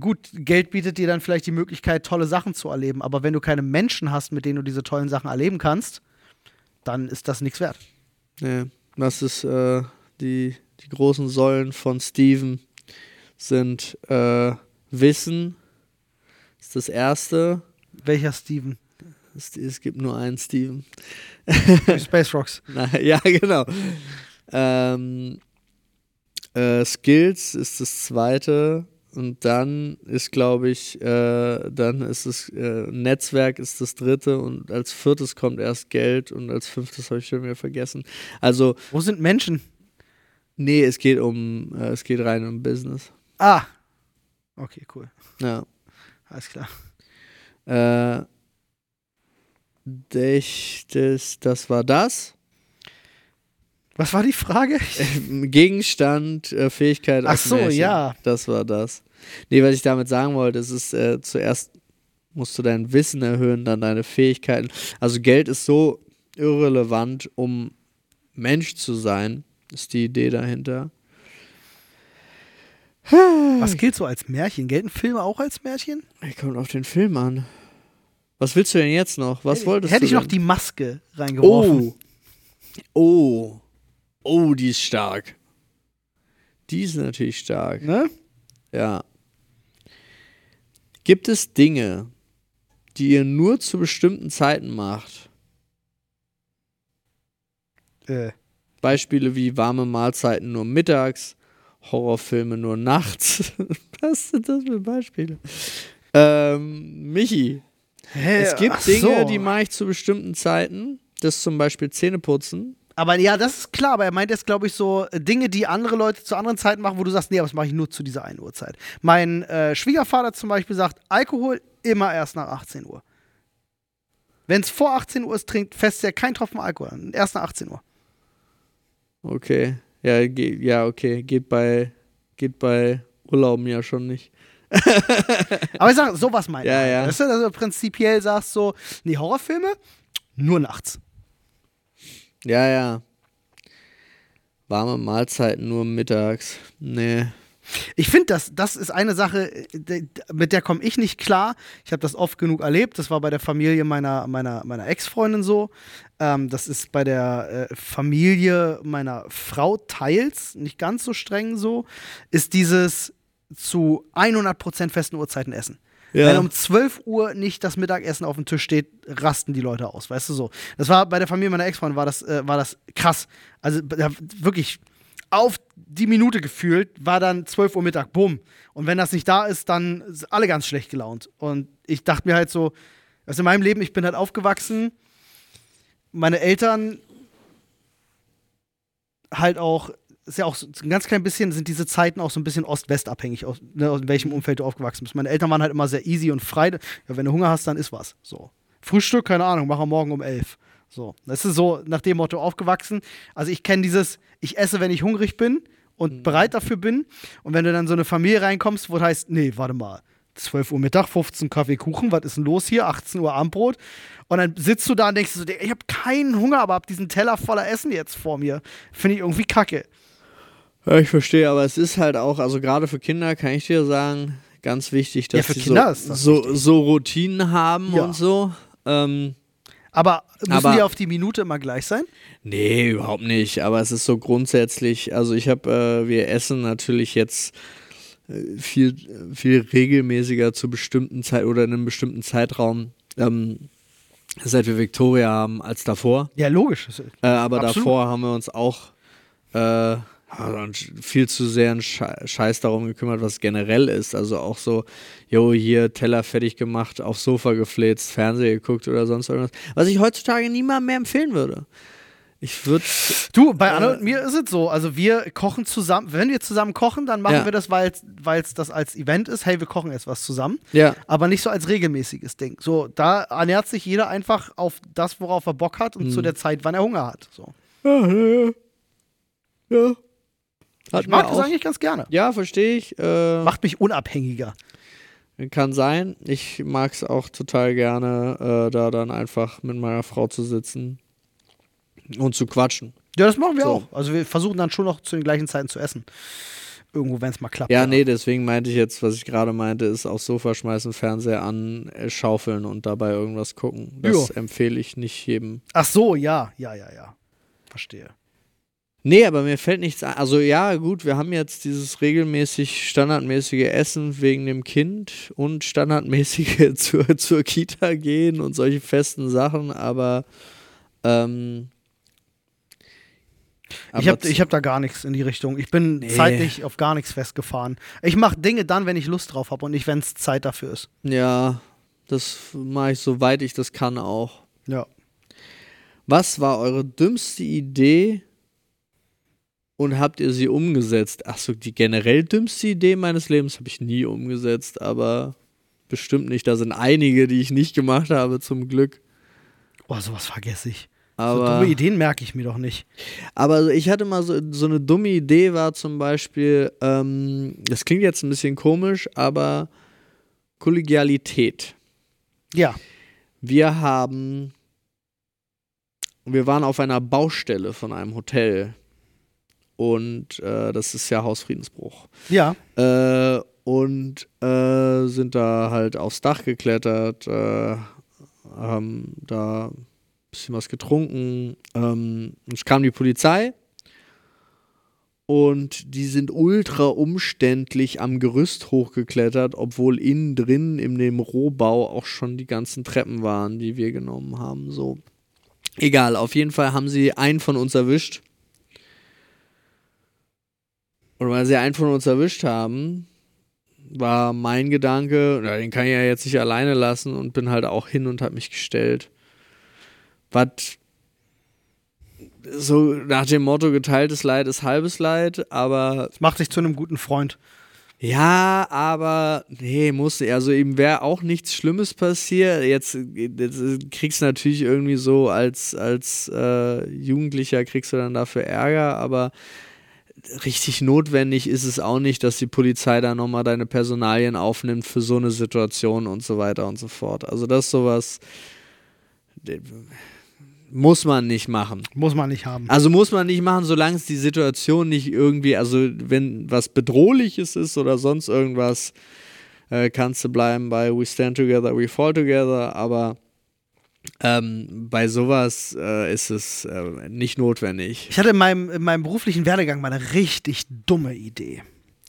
gut, Geld bietet dir dann vielleicht die Möglichkeit, tolle Sachen zu erleben, aber wenn du keine Menschen hast, mit denen du diese tollen Sachen erleben kannst, dann ist das nichts wert. Nee, das ist äh, die, die großen Säulen von Steven sind äh, Wissen, ist das erste. Welcher Steven? Es, es gibt nur einen Steven. Space Rocks. Na, ja, genau. Ähm, äh, Skills ist das zweite. Und dann ist, glaube ich, äh, dann ist das äh, Netzwerk ist das dritte und als viertes kommt erst Geld und als fünftes habe ich schon wieder vergessen. Also, Wo sind Menschen? nee, es geht um, äh, es geht rein um Business. Ah. Okay, cool. Ja. Alles klar. Äh, das, das war das. Was war die Frage? Gegenstand, äh, Fähigkeit. Ach so, Märchen. ja. Das war das. Nee, was ich damit sagen wollte, ist, ist äh, zuerst musst du dein Wissen erhöhen, dann deine Fähigkeiten. Also Geld ist so irrelevant, um Mensch zu sein, ist die Idee dahinter. Was gilt so als Märchen? Gelten Filme auch als Märchen? Ich kommt auf den Film an. Was willst du denn jetzt noch? Was wolltest Hätte du ich noch denn? die Maske reingeworfen. Oh. Oh. Oh, die ist stark. Die ist natürlich stark. Ne? Ja. Gibt es Dinge, die ihr nur zu bestimmten Zeiten macht? Äh, Beispiele wie warme Mahlzeiten nur mittags, Horrorfilme nur nachts. Was sind das für Beispiele? Ähm, Michi, hä, es gibt ach Dinge, so. die mache ich zu bestimmten Zeiten. Das ist zum Beispiel Zähneputzen. Aber ja, das ist klar, aber er meint jetzt, glaube ich, so Dinge, die andere Leute zu anderen Zeiten machen, wo du sagst, nee, aber das mache ich nur zu dieser einen Uhrzeit. Mein äh, Schwiegervater zum Beispiel sagt, Alkohol immer erst nach 18 Uhr. Wenn es vor 18 Uhr ist, trinkt fest ja kein Tropfen Alkohol an. Erst nach 18 Uhr. Okay. Ja, ge ja, okay. Geht bei, geht bei Urlauben ja schon nicht. aber ich sage, sowas meine ich. Ja, ja. Weißt du, dass du prinzipiell sagst so, nee, Horrorfilme nur nachts. Ja, ja. Warme Mahlzeiten nur mittags. Nee. Ich finde, das, das ist eine Sache, äh, mit der komme ich nicht klar. Ich habe das oft genug erlebt. Das war bei der Familie meiner, meiner, meiner Ex-Freundin so. Ähm, das ist bei der äh, Familie meiner Frau teils nicht ganz so streng so. Ist dieses zu 100% festen Uhrzeiten essen. Ja. Wenn um 12 Uhr nicht das Mittagessen auf dem Tisch steht, rasten die Leute aus, weißt du so. Das war bei der Familie meiner Ex-Freundin war das, äh, war das krass. Also ja, wirklich auf die Minute gefühlt, war dann 12 Uhr Mittag, bumm. Und wenn das nicht da ist, dann sind alle ganz schlecht gelaunt. Und ich dachte mir halt so, also in meinem Leben, ich bin halt aufgewachsen, meine Eltern halt auch ist ja auch so ein ganz klein bisschen, sind diese Zeiten auch so ein bisschen Ost-West abhängig, aus, ne, aus welchem Umfeld du aufgewachsen bist. Meine Eltern waren halt immer sehr easy und frei. Ja, wenn du Hunger hast, dann ist was. So. Frühstück, keine Ahnung, machen wir morgen um elf. So. Das ist so nach dem Motto aufgewachsen. Also ich kenne dieses, ich esse, wenn ich hungrig bin und mhm. bereit dafür bin. Und wenn du dann so eine Familie reinkommst, wo heißt, nee, warte mal, 12 Uhr Mittag, 15 Kaffee Kuchen, was ist denn los hier? 18 Uhr Abendbrot. Und dann sitzt du da und denkst so, ich habe keinen Hunger, aber hab diesen Teller voller Essen jetzt vor mir. Finde ich irgendwie kacke. Ja, ich verstehe, aber es ist halt auch, also gerade für Kinder kann ich dir sagen, ganz wichtig, dass ja, sie Kinder so, so, so, Routinen haben ja. und so. Ähm, aber müssen aber, die auf die Minute immer gleich sein? Nee, überhaupt nicht. Aber es ist so grundsätzlich, also ich habe, äh, wir essen natürlich jetzt äh, viel, viel regelmäßiger zu bestimmten Zeit oder in einem bestimmten Zeitraum. Ähm, seit wir Victoria haben als davor. Ja, logisch. Äh, aber Absolut. davor haben wir uns auch äh, viel zu sehr einen Scheiß darum gekümmert, was generell ist. Also auch so, jo, hier Teller fertig gemacht, aufs Sofa gefläzt, Fernseher geguckt oder sonst irgendwas. Was ich heutzutage niemandem mehr empfehlen würde. Ich würde. Du, bei Anne und mir ist es so. Also, wir kochen zusammen. Wenn wir zusammen kochen, dann machen ja. wir das, weil es das als Event ist. Hey, wir kochen jetzt was zusammen. Ja. Aber nicht so als regelmäßiges Ding. So, da ernährt sich jeder einfach auf das, worauf er Bock hat und mhm. zu der Zeit, wann er Hunger hat. So. Ja, ja. ja. Hat ich mag das eigentlich ganz gerne. Ja, verstehe ich. Äh, Macht mich unabhängiger. Kann sein. Ich mag es auch total gerne, äh, da dann einfach mit meiner Frau zu sitzen und zu quatschen. Ja, das machen wir so. auch. Also wir versuchen dann schon noch zu den gleichen Zeiten zu essen. Irgendwo, wenn es mal klappt. Ja, nee, deswegen meinte ich jetzt, was ich gerade meinte, ist aufs Sofa schmeißen, Fernseher an, äh, schaufeln und dabei irgendwas gucken. Das jo. empfehle ich nicht jedem. Ch so, ja, ja, ja, ja. Verstehe. Nee, aber mir fällt nichts ein. Also ja, gut, wir haben jetzt dieses regelmäßig standardmäßige Essen wegen dem Kind und standardmäßige zur, zur Kita gehen und solche festen Sachen, aber ähm, ich habe ich hab da gar nichts in die Richtung. Ich bin nee. zeitlich auf gar nichts festgefahren. Ich mache Dinge dann, wenn ich Lust drauf habe und nicht, wenn es Zeit dafür ist. Ja, das mache ich soweit ich das kann auch. Ja. Was war eure dümmste Idee, und habt ihr sie umgesetzt? Achso, die generell dümmste Idee meines Lebens habe ich nie umgesetzt, aber bestimmt nicht. Da sind einige, die ich nicht gemacht habe, zum Glück. Oh, sowas vergesse ich. Aber, so dumme Ideen merke ich mir doch nicht. Aber ich hatte mal so, so eine dumme Idee, war zum Beispiel, ähm, das klingt jetzt ein bisschen komisch, aber Kollegialität. Ja. Wir haben, wir waren auf einer Baustelle von einem Hotel und äh, das ist ja Hausfriedensbruch. Ja. Äh, und äh, sind da halt aufs Dach geklettert, äh, haben da ein bisschen was getrunken. Ähm, es kam die Polizei und die sind ultra umständlich am Gerüst hochgeklettert, obwohl innen drin in dem Rohbau auch schon die ganzen Treppen waren, die wir genommen haben. So. Egal, auf jeden Fall haben sie einen von uns erwischt und weil sie einen von uns erwischt haben, war mein Gedanke, na, den kann ich ja jetzt nicht alleine lassen und bin halt auch hin und hab mich gestellt. Was so nach dem Motto, geteiltes Leid ist halbes Leid, aber Das macht sich zu einem guten Freund. ja, aber nee, musste, also ihm wäre auch nichts Schlimmes passiert. Jetzt, jetzt kriegst du natürlich irgendwie so als, als äh, Jugendlicher kriegst du dann dafür Ärger, aber richtig notwendig ist es auch nicht, dass die Polizei da nochmal deine Personalien aufnimmt für so eine Situation und so weiter und so fort. Also das ist sowas, muss man nicht machen. Muss man nicht haben. Also muss man nicht machen, solange es die Situation nicht irgendwie, also wenn was Bedrohliches ist oder sonst irgendwas, äh, kannst du bleiben bei We Stand Together, We Fall Together, aber ähm, bei sowas äh, ist es äh, nicht notwendig. Ich hatte in meinem, in meinem beruflichen Werdegang mal eine richtig dumme Idee.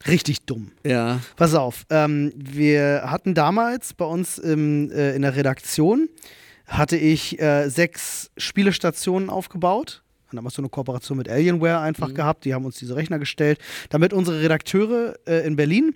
Richtig dumm. Ja, Pass auf, ähm, wir hatten damals bei uns im, äh, in der Redaktion, hatte ich äh, sechs Spielestationen aufgebaut. Und damals so eine Kooperation mit Alienware einfach gehabt. Die haben uns diese Rechner gestellt, damit unsere Redakteure äh, in Berlin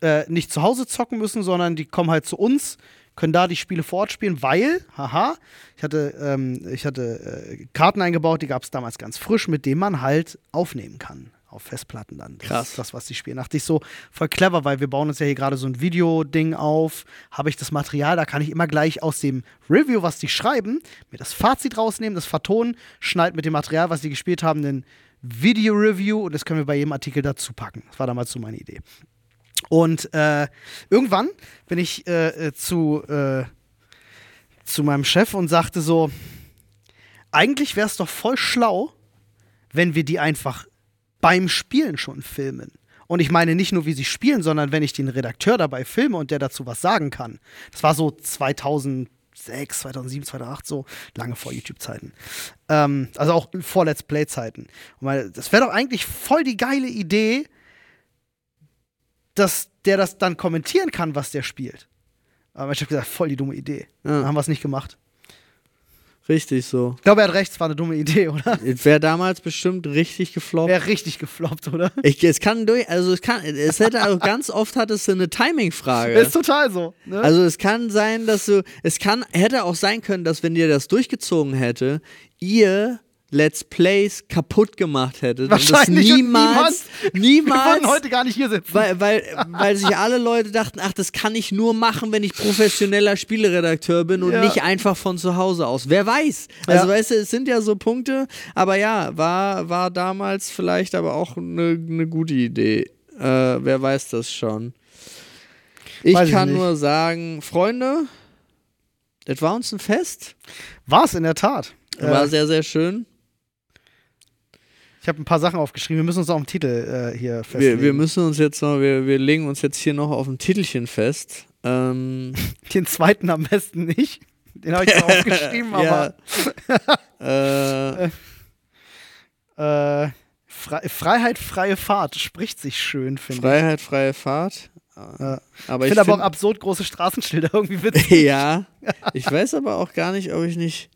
äh, nicht zu Hause zocken müssen, sondern die kommen halt zu uns, können da die Spiele vor Ort spielen, weil, haha, ich hatte, ähm, ich hatte äh, Karten eingebaut, die gab es damals ganz frisch, mit denen man halt aufnehmen kann. Auf Festplatten dann. Das Krass. ist das, was die spielen. Dachte ich so, voll clever, weil wir bauen uns ja hier gerade so ein Video-Ding auf. Habe ich das Material, da kann ich immer gleich aus dem Review, was die schreiben, mir das Fazit rausnehmen, das vertonen, schneid mit dem Material, was die gespielt haben, einen Video-Review und das können wir bei jedem Artikel dazu packen. Das war damals so meine Idee. Und äh, irgendwann bin ich äh, äh, zu, äh, zu meinem Chef und sagte so, eigentlich wäre es doch voll schlau, wenn wir die einfach beim Spielen schon filmen. Und ich meine nicht nur, wie sie spielen, sondern wenn ich den Redakteur dabei filme und der dazu was sagen kann. Das war so 2006, 2007, 2008, so lange vor YouTube-Zeiten. Ähm, also auch vor Let's Play-Zeiten. Das wäre doch eigentlich voll die geile Idee, dass der das dann kommentieren kann, was der spielt. Aber ich habe gesagt, voll die dumme Idee. Ja. Dann haben wir es nicht gemacht. richtig so. Ich glaube, er hat recht, es war eine dumme Idee, oder? Wäre damals bestimmt richtig gefloppt. Wäre richtig gefloppt, oder? Ich, es kann durch, also es kann, es hätte also ganz oft hat es eine Timing-Frage. Ist total so. Ne? Also es kann sein, dass du, es kann, hätte auch sein können, dass wenn ihr das durchgezogen hätte, ihr Let's Plays kaputt gemacht hättet. Wahrscheinlich und und das niemals, wir niemals, würden heute gar nicht hier sitzen. weil, weil, weil sich alle Leute dachten, ach, das kann ich nur machen, wenn ich professioneller Spieleredakteur bin und Ja. nicht einfach von zu Hause aus. Wer weiß? Also Ja. weißt du, es sind ja so Punkte, aber ja, war, war damals vielleicht aber auch eine ne gute Idee. Äh, wer weiß das schon. Ich Weiß ich kann nicht. nur sagen, Freunde, das war uns ein Fest. War es in der Tat. War Äh, sehr, sehr schön. Ich habe ein paar Sachen aufgeschrieben. Wir müssen uns auch im Titel äh, hier festlegen. Wir, wir müssen uns jetzt noch, wir, wir legen uns jetzt hier noch auf ein Titelchen fest. Ähm, Den zweiten am besten nicht. Den habe ich zwar aufgeschrieben, aber äh, äh, Fre Freiheit, freie Fahrt spricht sich schön, finde ich. Freiheit, freie Fahrt. Ja. Aber Ich finde aber auch find- absurd große Straßenschilder irgendwie witzig. ja, ich weiß aber auch gar nicht, ob ich nicht.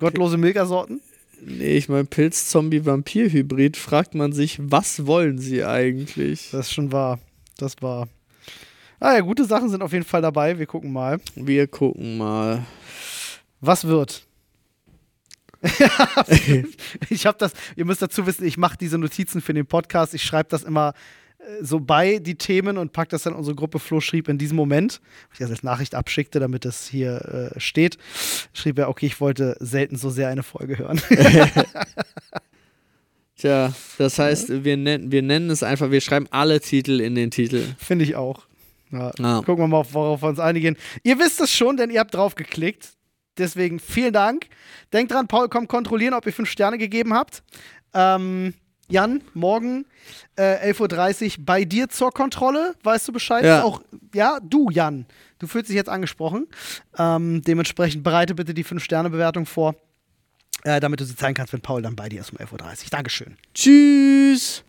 Gottlose Milka-Sorten. Nee, ich mein Pilz-Zombie-Vampir-Hybrid fragt man sich, was wollen sie eigentlich? Das ist schon wahr. Das war. Ah ja, gute Sachen sind auf jeden Fall dabei. Wir gucken mal. Wir gucken mal. Was wird? ich habe das, ihr müsst dazu wissen, ich mache diese Notizen für den Podcast. Ich schreibe das immer so bei die Themen und packe das dann in unsere Gruppe. Flo schrieb in diesem Moment, ich das als Nachricht abschickte, damit das hier äh, steht, schrieb er, okay, ich wollte selten so sehr eine Folge hören. Tja, das heißt, wir, nennen, wir nennen es einfach, wir schreiben alle Titel in den Titel. Finde ich auch. Ja, Ja. Gucken wir mal, worauf wir uns einigen. Ihr wisst es schon, denn ihr habt drauf geklickt. Deswegen vielen Dank. Denkt dran, Paul kommt kontrollieren, ob ihr fünf Sterne gegeben habt. Ähm, Jan, morgen äh, 11.30 Uhr bei dir zur Kontrolle. Weißt du Bescheid? Ja. Auch, ja, du, Jan. Du fühlst dich jetzt angesprochen. Ähm, dementsprechend bereite bitte die Fünf-Sterne-Bewertung vor, äh, damit du sie zeigen kannst, wenn Paul dann bei dir ist um 11.30 Uhr. Dankeschön. Tschüss!